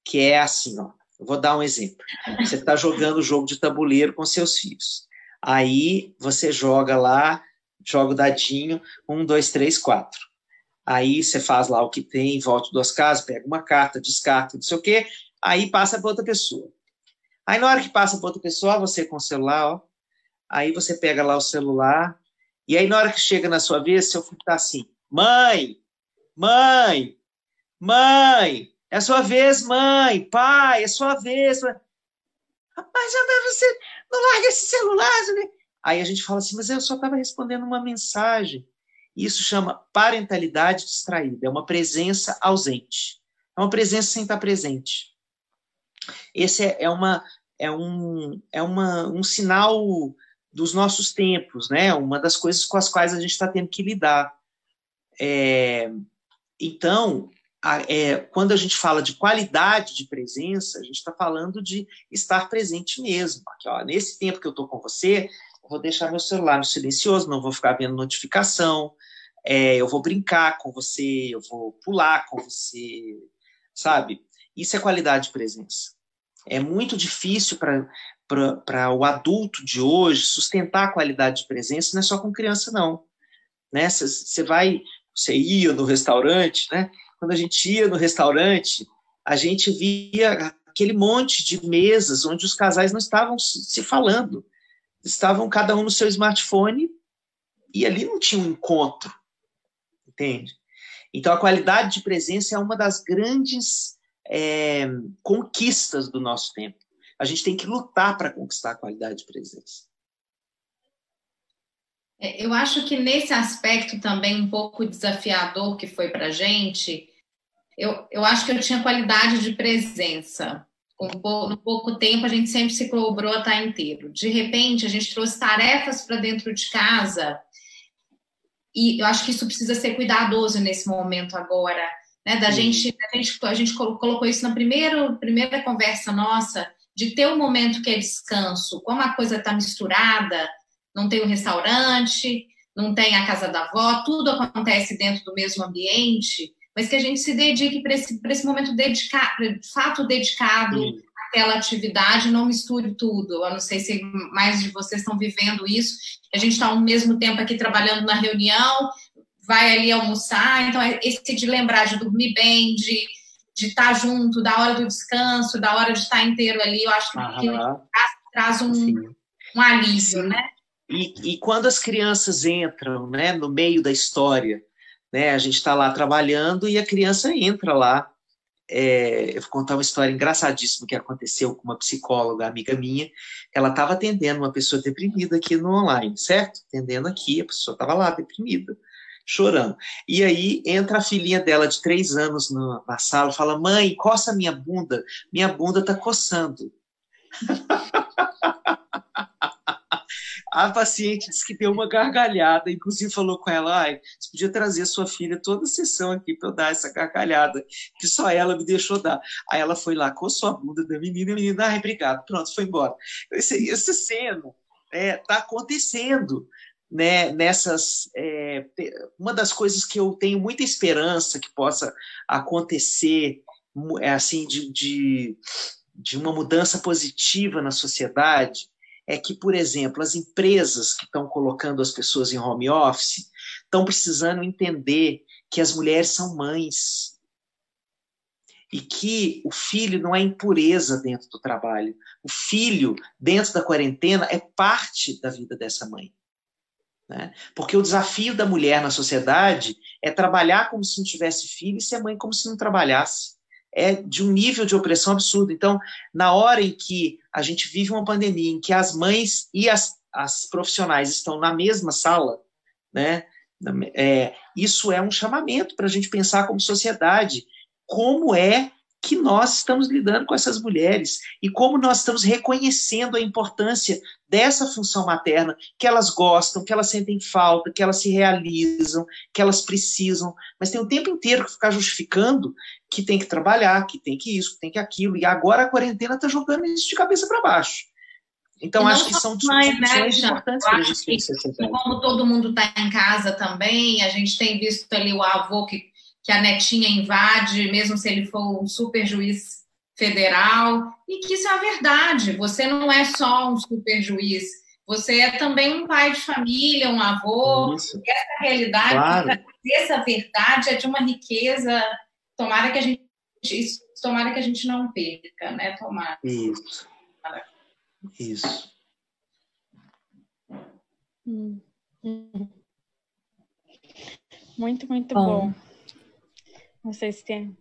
[SPEAKER 4] Que é assim, ó. Eu vou dar um exemplo. Você está jogando jogo de tabuleiro com seus filhos. Aí você joga lá, joga o dadinho, um, dois, três, quatro. Aí você faz lá o que tem, volta duas casas, pega uma carta, descarta, não sei o quê, aí passa para outra pessoa. Aí na hora que passa para outra pessoa, você com o celular, ó, aí você pega lá o celular, e aí na hora que chega na sua vez, seu filho está assim, mãe, mãe, mãe, é a sua vez, mãe, pai, é a sua vez. Rapaz, você não larga esse celular. Aí a gente fala assim, mas eu só estava respondendo uma mensagem. Isso chama parentalidade distraída, é uma presença ausente. É uma presença sem estar presente. Esse é, é, uma, é, um, é uma, um sinal dos nossos tempos, né? Uma das coisas com as quais a gente está tendo que lidar. É, então, a, é, quando a gente fala de qualidade de presença, a gente está falando de estar presente mesmo. Aqui, ó, nesse tempo que eu estou com você, eu vou deixar meu celular no silencioso, não vou ficar vendo notificação, é, eu vou brincar com você, eu vou pular com você, sabe? Isso é qualidade de presença. É muito difícil para o adulto de hoje sustentar a qualidade de presença, não é só com criança, não. Você né? vai, você ia no restaurante, né? Quando a gente ia no restaurante, a gente via aquele monte de mesas onde os casais não estavam se falando, estavam cada um no seu smartphone e ali não tinha um encontro, entende? Então a qualidade de presença é uma das grandes é, conquistas do nosso tempo. A gente tem que lutar para conquistar a qualidade de presença.
[SPEAKER 3] É, eu acho que nesse aspecto também um pouco desafiador que foi para a gente, eu, eu acho que eu tinha qualidade de presença. Com no pouco tempo, a gente sempre se cobrou a estar inteiro. De repente, a gente trouxe tarefas para dentro de casa e eu acho que isso precisa ser cuidadoso nesse momento agora né? Da gente, a gente, a gente colocou isso na primeira, primeira conversa nossa, de ter um momento que é descanso, como a coisa está misturada, não tem o um restaurante, não tem a casa da avó, tudo acontece dentro do mesmo ambiente, mas que a gente se dedique para esse, esse momento dedicado, de fato dedicado Sim. àquela atividade, não misture tudo. Eu não sei se mais de vocês estão vivendo isso. A gente está ao mesmo tempo aqui trabalhando na reunião, vai ali almoçar. Então, é esse de lembrar de dormir bem, de, de estar junto, da hora do descanso, da hora de estar inteiro ali, eu acho que traz um, um alívio, Sim. né?
[SPEAKER 4] E, e quando as crianças entram né, no meio da história, né, a gente está lá trabalhando e a criança entra lá. É, eu vou contar uma história engraçadíssima que aconteceu com uma psicóloga, amiga minha. Ela estava atendendo uma pessoa deprimida aqui no online, certo? Atendendo aqui, a pessoa estava lá deprimida chorando. E aí entra a filhinha dela de três anos na, na sala, fala: Mãe, coça minha bunda, minha bunda tá coçando. a paciente disse que deu uma gargalhada, inclusive falou com ela: Ai, você podia trazer sua filha toda a sessão aqui para eu dar essa gargalhada, que só ela me deixou dar. Aí ela foi lá, coçou a bunda da menina, e a menina, ai, obrigado, pronto, foi embora. Essa está é, tá acontecendo né, nessas. É, uma das coisas que eu tenho muita esperança que possa acontecer, é assim, de, de, de uma mudança positiva na sociedade, é que, por exemplo, as empresas que estão colocando as pessoas em home office estão precisando entender que as mulheres são mães e que o filho não é impureza dentro do trabalho. O filho, dentro da quarentena, é parte da vida dessa mãe. Né? Porque o desafio da mulher na sociedade é trabalhar como se não tivesse filho e ser mãe como se não trabalhasse. É de um nível de opressão absurdo. Então, na hora em que a gente vive uma pandemia, em que as mães e as, as profissionais estão na mesma sala, né? É, isso é um chamamento para a gente pensar como sociedade como é que nós estamos lidando com essas mulheres e como nós estamos reconhecendo a importância dessa função materna, que elas gostam, que elas sentem falta, que elas se realizam, que elas precisam, mas tem o tempo inteiro que ficar justificando que tem que trabalhar, que tem que isso, que tem que aquilo, e agora a quarentena está jogando isso de cabeça para baixo. Então, acho que são discussões né, importantes para a gente
[SPEAKER 3] Como todo mundo está em casa também, a gente tem visto ali o avô que que a netinha invade, mesmo se ele for um super juiz federal, e que isso é a verdade. Você não é só um super juiz, você é também um pai de família, um avô. Isso. Essa realidade, claro. essa verdade é de uma riqueza. Tomara que a gente isso, tomara que a gente não perca, né? Tomara.
[SPEAKER 4] Isso. Isso.
[SPEAKER 5] Hum. Muito, muito bom. bom. Não sei se tem.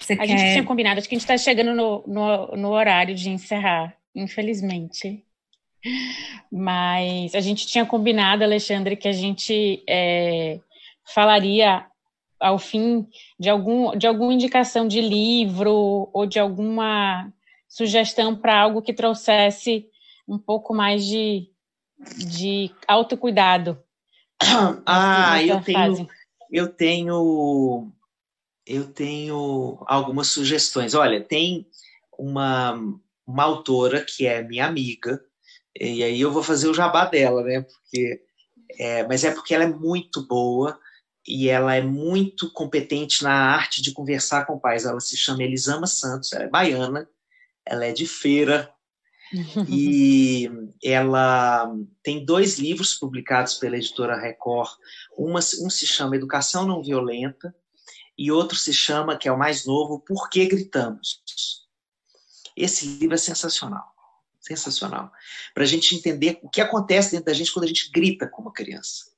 [SPEAKER 5] Você a quer... gente tinha combinado, acho que a gente está chegando no, no, no horário de encerrar, infelizmente. Mas a gente tinha combinado, Alexandre, que a gente é, falaria ao fim de, algum, de alguma indicação de livro ou de alguma sugestão para algo que trouxesse um pouco mais de, de autocuidado.
[SPEAKER 4] Ah, eu tenho, eu tenho eu tenho algumas sugestões. Olha, tem uma, uma autora que é minha amiga, e aí eu vou fazer o jabá dela, né? Porque, é, mas é porque ela é muito boa e ela é muito competente na arte de conversar com pais. Ela se chama Elisama Santos, ela é baiana, ela é de feira, e ela tem dois livros publicados pela editora Record. Uma, um se chama Educação Não Violenta e outro se chama, que é o mais novo, Por que Gritamos? Esse livro é sensacional, sensacional, para a gente entender o que acontece dentro da gente quando a gente grita com uma criança.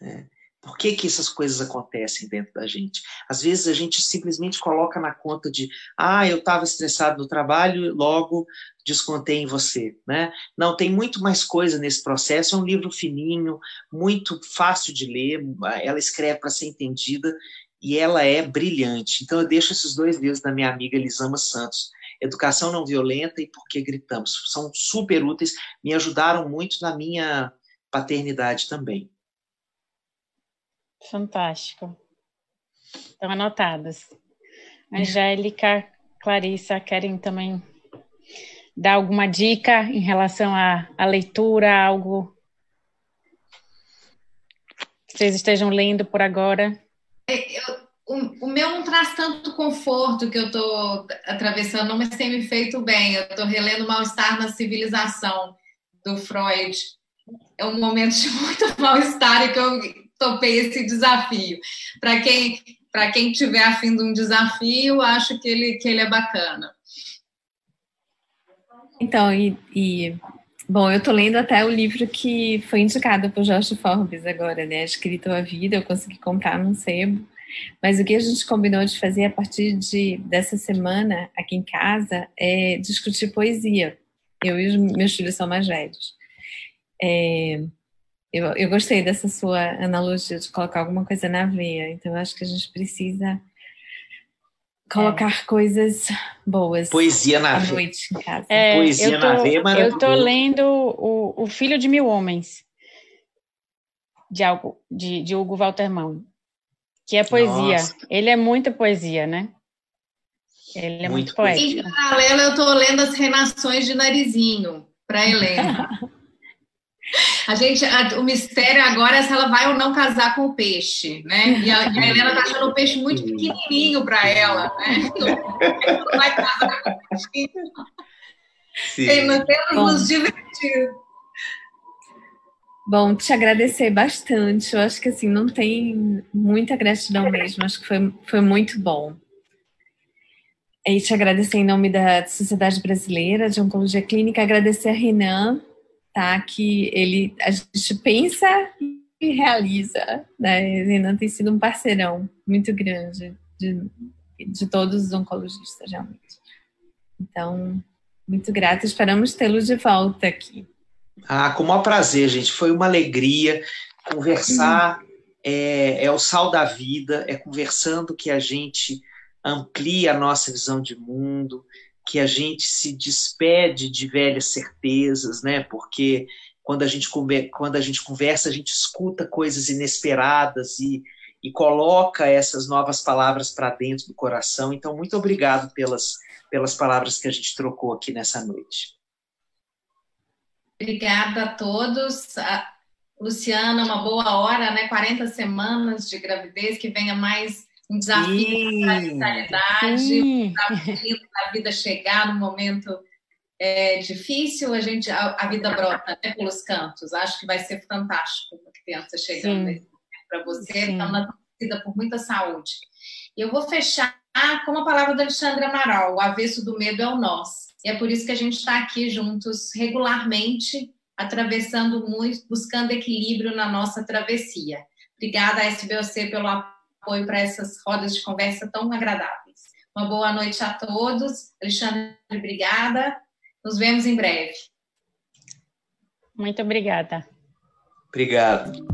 [SPEAKER 4] Né? Por que, que essas coisas acontecem dentro da gente? Às vezes a gente simplesmente coloca na conta de, ah, eu estava estressado no trabalho, logo descontei em você, né? Não, tem muito mais coisa nesse processo. É um livro fininho, muito fácil de ler. Ela escreve para ser entendida e ela é brilhante. Então eu deixo esses dois livros da minha amiga Elisama Santos, Educação Não Violenta e Por que Gritamos. São super úteis, me ajudaram muito na minha paternidade também.
[SPEAKER 5] Fantástico. Estão anotadas. Angélica, Clarissa, querem também dar alguma dica em relação à, à leitura, algo que vocês estejam lendo por agora?
[SPEAKER 3] É, eu, o, o, meu não traz tanto conforto que eu estou atravessando, mas tem me feito bem. Eu estou relendo Mal-Estar na Civilização, do Freud. É um momento de muito mal-estar e que eu topei esse desafio. Para quem para quem tiver afim de um desafio, acho que ele, que ele é bacana.
[SPEAKER 2] Então, e, e bom, eu estou lendo até o livro que foi indicado por Jorge Forbes agora, né? Escrito a Vida, eu consegui comprar num sebo. Mas o que a gente combinou de fazer a partir de, dessa semana aqui em casa é discutir poesia. Eu e os meus filhos são mais velhos. É, eu, eu gostei dessa sua analogia de colocar alguma coisa na veia. Então, eu acho que a gente precisa colocar é. coisas boas.
[SPEAKER 4] Poesia na
[SPEAKER 2] veia. noite em casa.
[SPEAKER 5] É, Poesia eu tô, na veia, é Eu tô lendo o, o Filho de Mil Homens, de, algo, de, de Hugo Walterman, que é poesia. Nossa. Ele é muita poesia, né? Ele é muito, muito poético.
[SPEAKER 3] Em paralelo, eu tô lendo as Renações de Narizinho, para Helena. A gente, a, o mistério agora é se ela vai ou não casar com o peixe, né? E a, e a Helena tá achando o peixe muito pequenininho para ela, né? Então, não vai casar com o peixe. Sim. Bom. nos divertido.
[SPEAKER 2] Bom, te agradecer bastante. Eu acho que assim, não tem muita gratidão mesmo. Acho que foi, foi muito bom. E te agradecer em nome da Sociedade Brasileira de Oncologia Clínica, agradecer a Renan, tá? Que ele a gente pensa e realiza, né? Renan tem sido um parceirão muito grande de, de todos os oncologistas, realmente. Então, muito grata, esperamos tê-lo de volta aqui.
[SPEAKER 4] Ah, com o maior prazer, gente. Foi uma alegria conversar. É, é o sal da vida, é conversando que a gente amplia a nossa visão de mundo, que a gente se despede de velhas certezas, né? Porque quando a gente, quando a gente conversa, a gente escuta coisas inesperadas e, e coloca essas novas palavras para dentro do coração. Então, muito obrigado pelas, pelas palavras que a gente trocou aqui nessa noite.
[SPEAKER 3] Obrigada a todos. A Luciana, uma boa hora, né? 40 semanas de gravidez, que venha mais um desafio para a vitalidade, um desafio da vida chegar no momento é, difícil, a gente a, a, vida brota né, pelos cantos. Acho que vai ser fantástico uma criança chegando para você. Estamos na torcida por muita saúde. E eu vou fechar com a palavra do Alexandre Amaral: o avesso do medo é o nós. E é por isso que a gente está aqui juntos regularmente, atravessando muito, buscando equilíbrio na nossa travessia. Obrigada, SBOC, pelo apoio para essas rodas de conversa tão agradáveis. Uma boa noite a todos. Alexandre, obrigada. Nos vemos em breve.
[SPEAKER 5] Muito obrigada.
[SPEAKER 4] Obrigado.